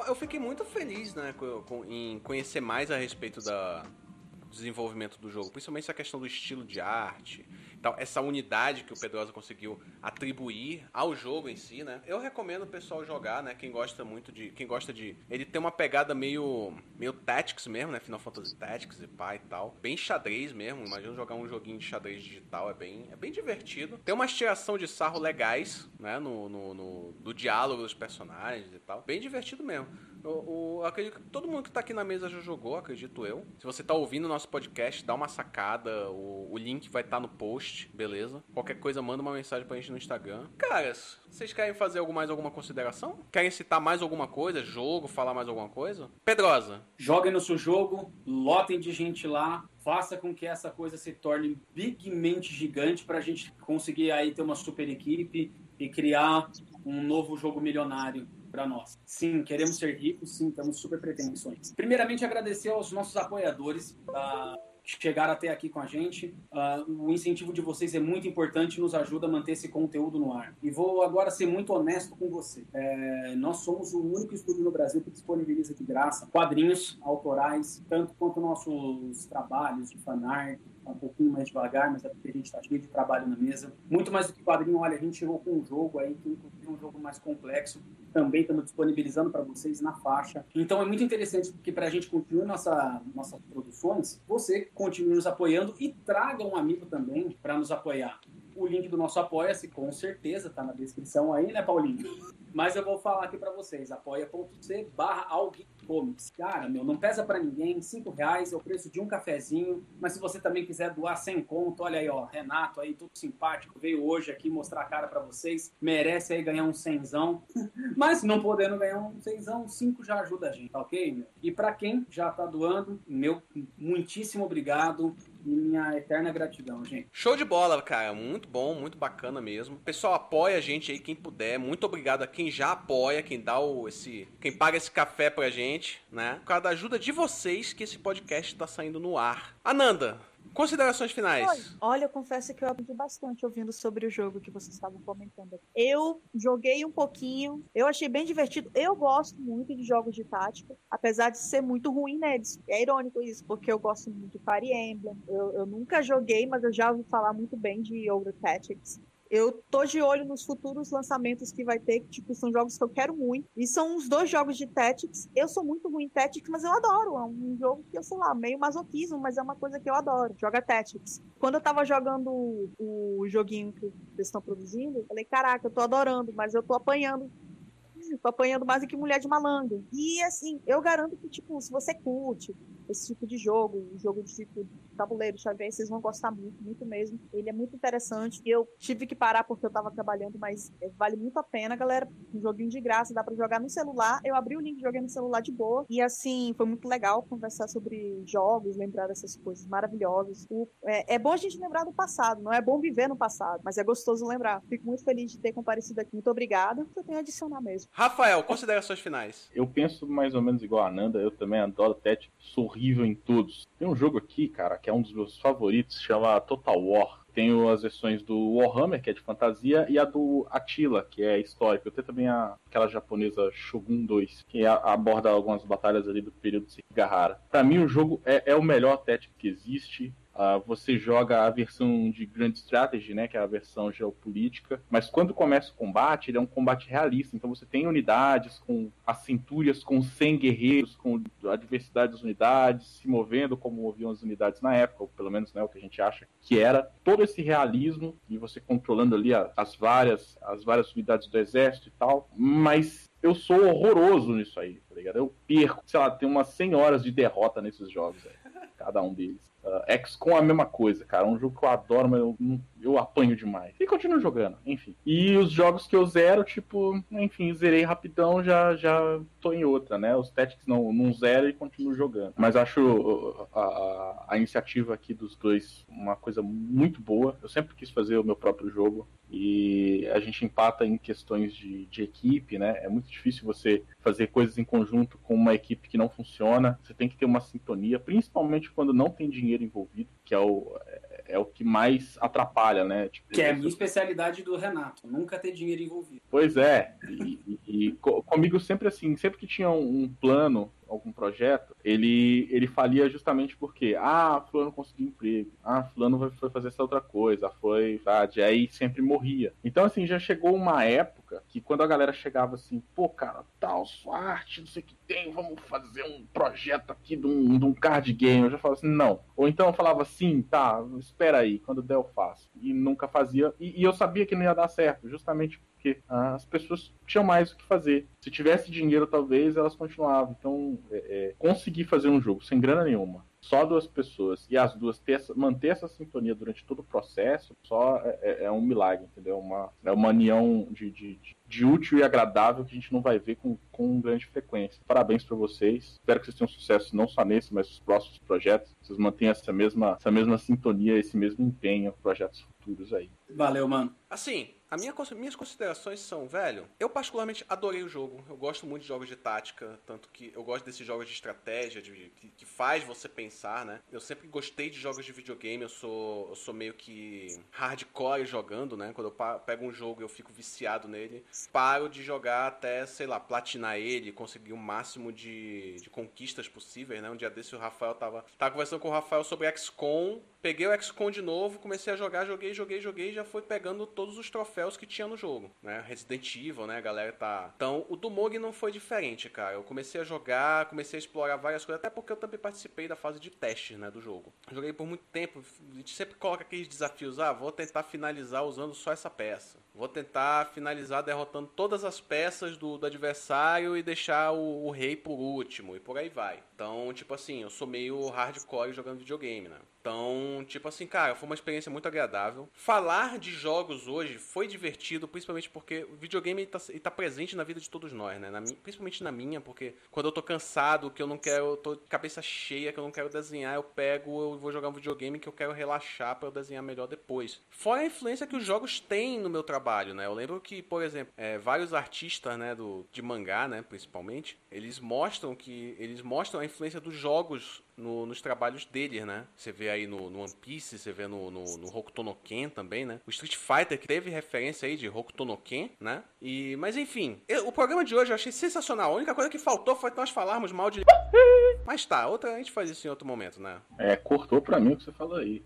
Eu fiquei muito feliz né, com, com, em conhecer mais a respeito da, desenvolvimento do jogo, principalmente essa questão do estilo de arte, então, essa unidade que o Pedrosa conseguiu atribuir ao jogo em si, né? Eu recomendo o pessoal jogar, né? Quem gosta muito de. Quem gosta de. Ele tem uma pegada meio. meio Tactics mesmo, né? Final Fantasy Tactics e pá e tal. Bem xadrez mesmo. Imagina jogar um joguinho de xadrez digital. É bem, é bem divertido. Tem uma tiração de sarro legais, né? No, no, no do diálogo dos personagens e tal. Bem divertido mesmo. O, o, acredito que todo mundo que tá aqui na mesa já jogou, acredito eu. Se você tá ouvindo o nosso podcast, dá uma sacada. O, o link vai estar tá no post, beleza? Qualquer coisa, manda uma mensagem pra gente no Instagram. Caras, vocês querem fazer algo, mais alguma consideração? Querem citar mais alguma coisa? Jogo, falar mais alguma coisa? Pedrosa. Joguem no seu jogo, lotem de gente lá, faça com que essa coisa se torne bigmente gigante pra gente conseguir aí ter uma super equipe e criar um novo jogo milionário para nós. Sim, queremos ser ricos, sim, temos super pretensões. Primeiramente, agradecer aos nossos apoiadores da chegaram até aqui com a gente. Uh, o incentivo de vocês é muito importante nos ajuda a manter esse conteúdo no ar. E vou agora ser muito honesto com você. É, nós somos o único estúdio no Brasil que disponibiliza de graça quadrinhos autorais, tanto quanto nossos trabalhos de fanart, um pouquinho mais devagar, mas é porque a gente está cheio de trabalho na mesa. Muito mais do que quadrinho, olha, a gente chegou com um jogo aí, que é um jogo mais complexo, também estamos disponibilizando para vocês na faixa. Então é muito interessante porque para a gente continuar nossa, nossas produções, você continue nos apoiando e traga um amigo também para nos apoiar. O link do nosso Apoia-se, com certeza, está na descrição aí, né, Paulinho? Mas eu vou falar aqui para vocês, apoia.c barra Comics. Cara, meu, não pesa para ninguém, cinco reais é o preço de um cafezinho, mas se você também quiser doar sem conto, olha aí, ó, Renato aí, tudo simpático, veio hoje aqui mostrar a cara para vocês, merece aí ganhar um cenzão, mas não podendo ganhar um cenzão, cinco já ajuda a gente, tá ok, meu? E para quem já tá doando, meu muitíssimo obrigado, e minha eterna gratidão, gente. Show de bola, cara. Muito bom, muito bacana mesmo. Pessoal, apoia a gente aí quem puder. Muito obrigado a quem já apoia, quem dá o esse, quem paga esse café pra gente, né? Por causa da ajuda de vocês que esse podcast tá saindo no ar. Ananda, Considerações finais. Olha, olha, eu confesso que eu aprendi bastante ouvindo sobre o jogo que vocês estavam comentando. Eu joguei um pouquinho, eu achei bem divertido. Eu gosto muito de jogos de tática, apesar de ser muito ruim neles. É irônico isso, porque eu gosto muito de Fire Emblem. Eu, eu nunca joguei, mas eu já ouvi falar muito bem de Over Tactics. Eu tô de olho nos futuros lançamentos que vai ter, que tipo, são jogos que eu quero muito. E são uns dois jogos de Tactics. Eu sou muito ruim em Tactics, mas eu adoro. É um jogo que eu, sei lá, meio masoquismo, mas é uma coisa que eu adoro. Joga Tactics. Quando eu tava jogando o, joguinho que eles estão produzindo, eu falei, caraca, eu tô adorando, mas eu tô apanhando tô apanhando mais do que mulher de malandro. E assim, eu garanto que, tipo, se você curte esse tipo de jogo, um jogo de tipo tabuleiro, xadrez, vocês vão gostar muito, muito mesmo. Ele é muito interessante. Eu tive que parar porque eu tava trabalhando, mas é, vale muito a pena, galera. Um joguinho de graça, dá para jogar no celular. Eu abri o link, joguei no celular de boa. E assim, foi muito legal conversar sobre jogos, lembrar dessas coisas maravilhosas. O, é, é bom a gente lembrar do passado, não é bom viver no passado, mas é gostoso lembrar. Fico muito feliz de ter comparecido aqui. Muito obrigada. Eu tenho a adicionar mesmo. Rafael, considerações finais. Eu penso mais ou menos igual a Nanda, eu também adoro Tete, sou horrível em todos. Tem um jogo aqui, cara, que é um dos meus favoritos, chama Total War. Tenho as versões do Warhammer, que é de fantasia, e a do Attila, que é histórica. Eu tenho também a, aquela japonesa Shogun 2, que aborda algumas batalhas ali do período de Sekigahara. Para mim, o jogo é, é o melhor Tactics que existe. Uh, você joga a versão de Grand Strategy, né, que é a versão geopolítica, mas quando começa o combate, ele é um combate realista, então você tem unidades com as centúrias, com 100 guerreiros, com a diversidade das unidades, se movendo como moviam as unidades na época, ou pelo menos né, o que a gente acha que era, todo esse realismo, e você controlando ali as várias, as várias unidades do exército e tal, mas eu sou horroroso nisso aí, tá ligado? Eu perco, sei lá, tem umas 100 horas de derrota nesses jogos, aí, cada um deles. Uh, XCOM é a mesma coisa, cara. Um jogo que eu adoro, mas eu, eu apanho demais. E continuo jogando, enfim. E os jogos que eu zero, tipo, enfim, zerei rapidão, já, já tô em outra, né? Os Tactics não, não zero e continuo jogando. Mas acho uh, a, a, a iniciativa aqui dos dois uma coisa muito boa. Eu sempre quis fazer o meu próprio jogo e a gente empata em questões de, de, equipe, né? É muito difícil você fazer coisas em conjunto com uma equipe que não funciona. Você tem que ter uma sintonia, principalmente quando não tem dinheiro envolvido, que é o, é, é o que mais atrapalha, né? Tipo, que é a minha especialidade do Renato, nunca ter dinheiro envolvido. Pois é, e, e, e comigo sempre assim, sempre que tinha um, um plano algum projeto, ele, ele falia justamente porque, ah, fulano conseguiu emprego, ah, fulano foi fazer essa outra coisa, foi, sabe, aí sempre morria. Então, assim, já chegou uma época que quando a galera chegava assim, pô, cara, tal, sua arte, não sei o que tem, vamos fazer um projeto aqui de um, de um card game, eu já falava assim, não. Ou então eu falava assim, tá, espera aí, quando der eu faço. E nunca fazia, e, e eu sabia que não ia dar certo, justamente porque as pessoas tinham mais o que fazer. Se tivesse dinheiro, talvez elas continuavam. Então, é, é, conseguir fazer um jogo sem grana nenhuma, só duas pessoas, e as duas ter essa, manter essa sintonia durante todo o processo, só é, é, é um milagre, entendeu? Uma, é uma união de, de, de, útil e agradável que a gente não vai ver com, com grande frequência. Parabéns para vocês. Espero que vocês tenham sucesso não só nesse, mas nos próximos projetos. Vocês mantenham essa mesma, essa mesma sintonia, esse mesmo empenho em projetos futuros aí. Valeu, mano. Assim, a minha, minhas considerações são, velho, eu particularmente adorei o jogo. Eu gosto muito de jogos de tática, tanto que eu gosto desses jogos de estratégia, de, que, que, faz você pensar, né? Eu sempre gostei de jogos de videogame, eu sou, eu sou meio que hardcore jogando, né? Quando eu pego um jogo eu fico viciado nele, paro de jogar até, sei lá, platinar ele, conseguir o máximo de, de conquistas possíveis, né? Um dia desse o Rafael tava, tava conversando com o Rafael sobre XCOM, peguei o XCOM de novo, comecei a jogar, joguei, joguei, joguei, e já foi pegando todos os troféus troféus que tinha no jogo, né? Resident Evil, né? A galera tá. Então, o do Mog não foi diferente, cara. Eu comecei a jogar, comecei a explorar várias coisas, até porque eu também participei da fase de teste, né? Do jogo. Joguei por muito tempo, a gente sempre coloca aqueles desafios, ah, vou tentar finalizar usando só essa peça. Vou tentar finalizar derrotando todas as peças do, do adversário e deixar o, o, rei por último, e por aí vai. Então, tipo assim, eu sou meio hardcore jogando videogame, né? Então, tipo assim, cara, foi uma experiência muito agradável. Falar de jogos hoje foi divertido, principalmente porque o videogame está tá presente na vida de todos nós, né? Na, principalmente na minha, porque quando eu tô cansado, que eu não quero, eu tô cabeça cheia, que eu não quero desenhar, eu pego, eu vou jogar um videogame que eu quero relaxar para eu desenhar melhor depois. Fora a influência que os jogos têm no meu trabalho, né? Eu lembro que, por exemplo, é, vários artistas, né, do, de mangá, né, principalmente, eles mostram que eles mostram a influência dos jogos no, nos trabalhos deles, né? Você vê aí no, no One Piece, você vê no, no, no Hokuto no Ken também, né? O Street Fighter que teve referência aí de Hokuto no Ken, né? E, mas enfim, eu, o programa de hoje eu achei sensacional. A única coisa que faltou foi nós falarmos mal de... Mas tá, outra, a gente faz isso em outro momento, né? É, cortou pra mim o que você falou aí.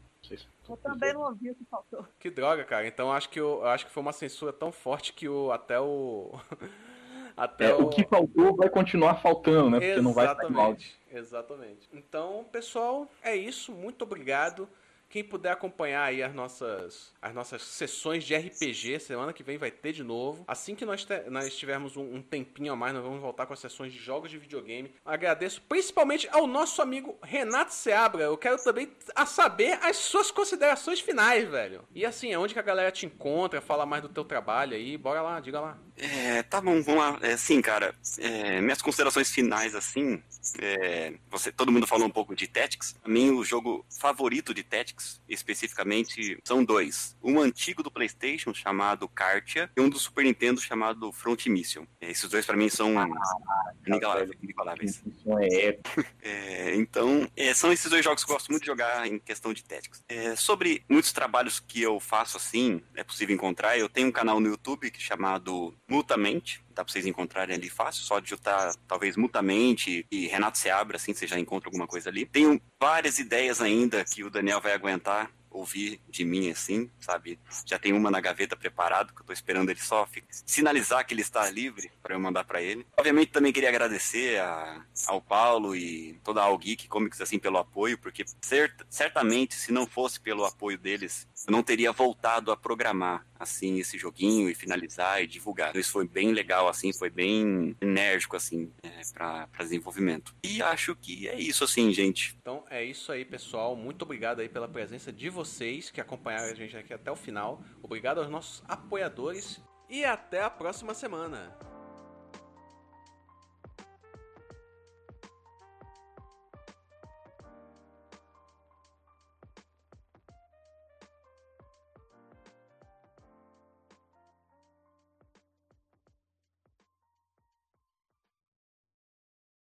Eu também não ouvi o que faltou. Que droga, cara. Então acho que eu, acho que foi uma censura tão forte que o até o até é, o... o... que faltou vai continuar faltando, né? Porque exatamente, não vai Exatamente. Exatamente. Então, pessoal, é isso. Muito obrigado. Quem puder acompanhar aí as nossas, as nossas sessões de RPG, semana que vem vai ter de novo. Assim que nós, te, nós tivermos um, um, tempinho a mais, nós vamos voltar com as sessões de jogos de videogame. Agradeço principalmente ao nosso amigo Renato Seabra. Eu quero também a saber as suas considerações finais, velho. E assim, é onde que a galera te encontra, fala mais do teu trabalho aí. Bora lá, diga lá. É, tá bom, vamos lá. É, sim, cara, é, minhas considerações finais, assim, é, você, todo mundo falou um pouco de Tactics. A mim, o jogo favorito de Tactics, especificamente, são dois. Um antigo do PlayStation, chamado Kartia, e um do Super Nintendo, chamado Front Mission. É, esses dois, para mim, são ah, inigualáveis. É, é, então, são esses dois jogos que eu gosto muito de jogar em questão de Tactics. Sobre muitos trabalhos que eu faço assim, é possível encontrar, eu tenho um canal no YouTube chamado Multamente, dá pra vocês encontrarem ali fácil, só digitar talvez Multamente e Renato Seabra, assim, você já encontra alguma coisa ali. Tenho várias ideias ainda que o Daniel vai aguentar ouvir de mim, assim, sabe? Já tem uma na gaveta preparado, que eu tô esperando ele só sinalizar que ele está livre para eu mandar para ele. Obviamente também queria agradecer a, ao Paulo e toda a All Geek Comics, assim, pelo apoio, porque cert, certamente se não fosse pelo apoio deles, eu não teria voltado a programar, assim, esse joguinho e finalizar e divulgar. Isso foi bem legal, assim, foi bem enérgico, assim, é, para desenvolvimento. E acho que é isso, assim, gente. Então é isso aí, pessoal. Muito obrigado aí pela presença de vocês vocês que acompanharam a gente aqui até o final. Obrigado aos nossos apoiadores e até a próxima semana.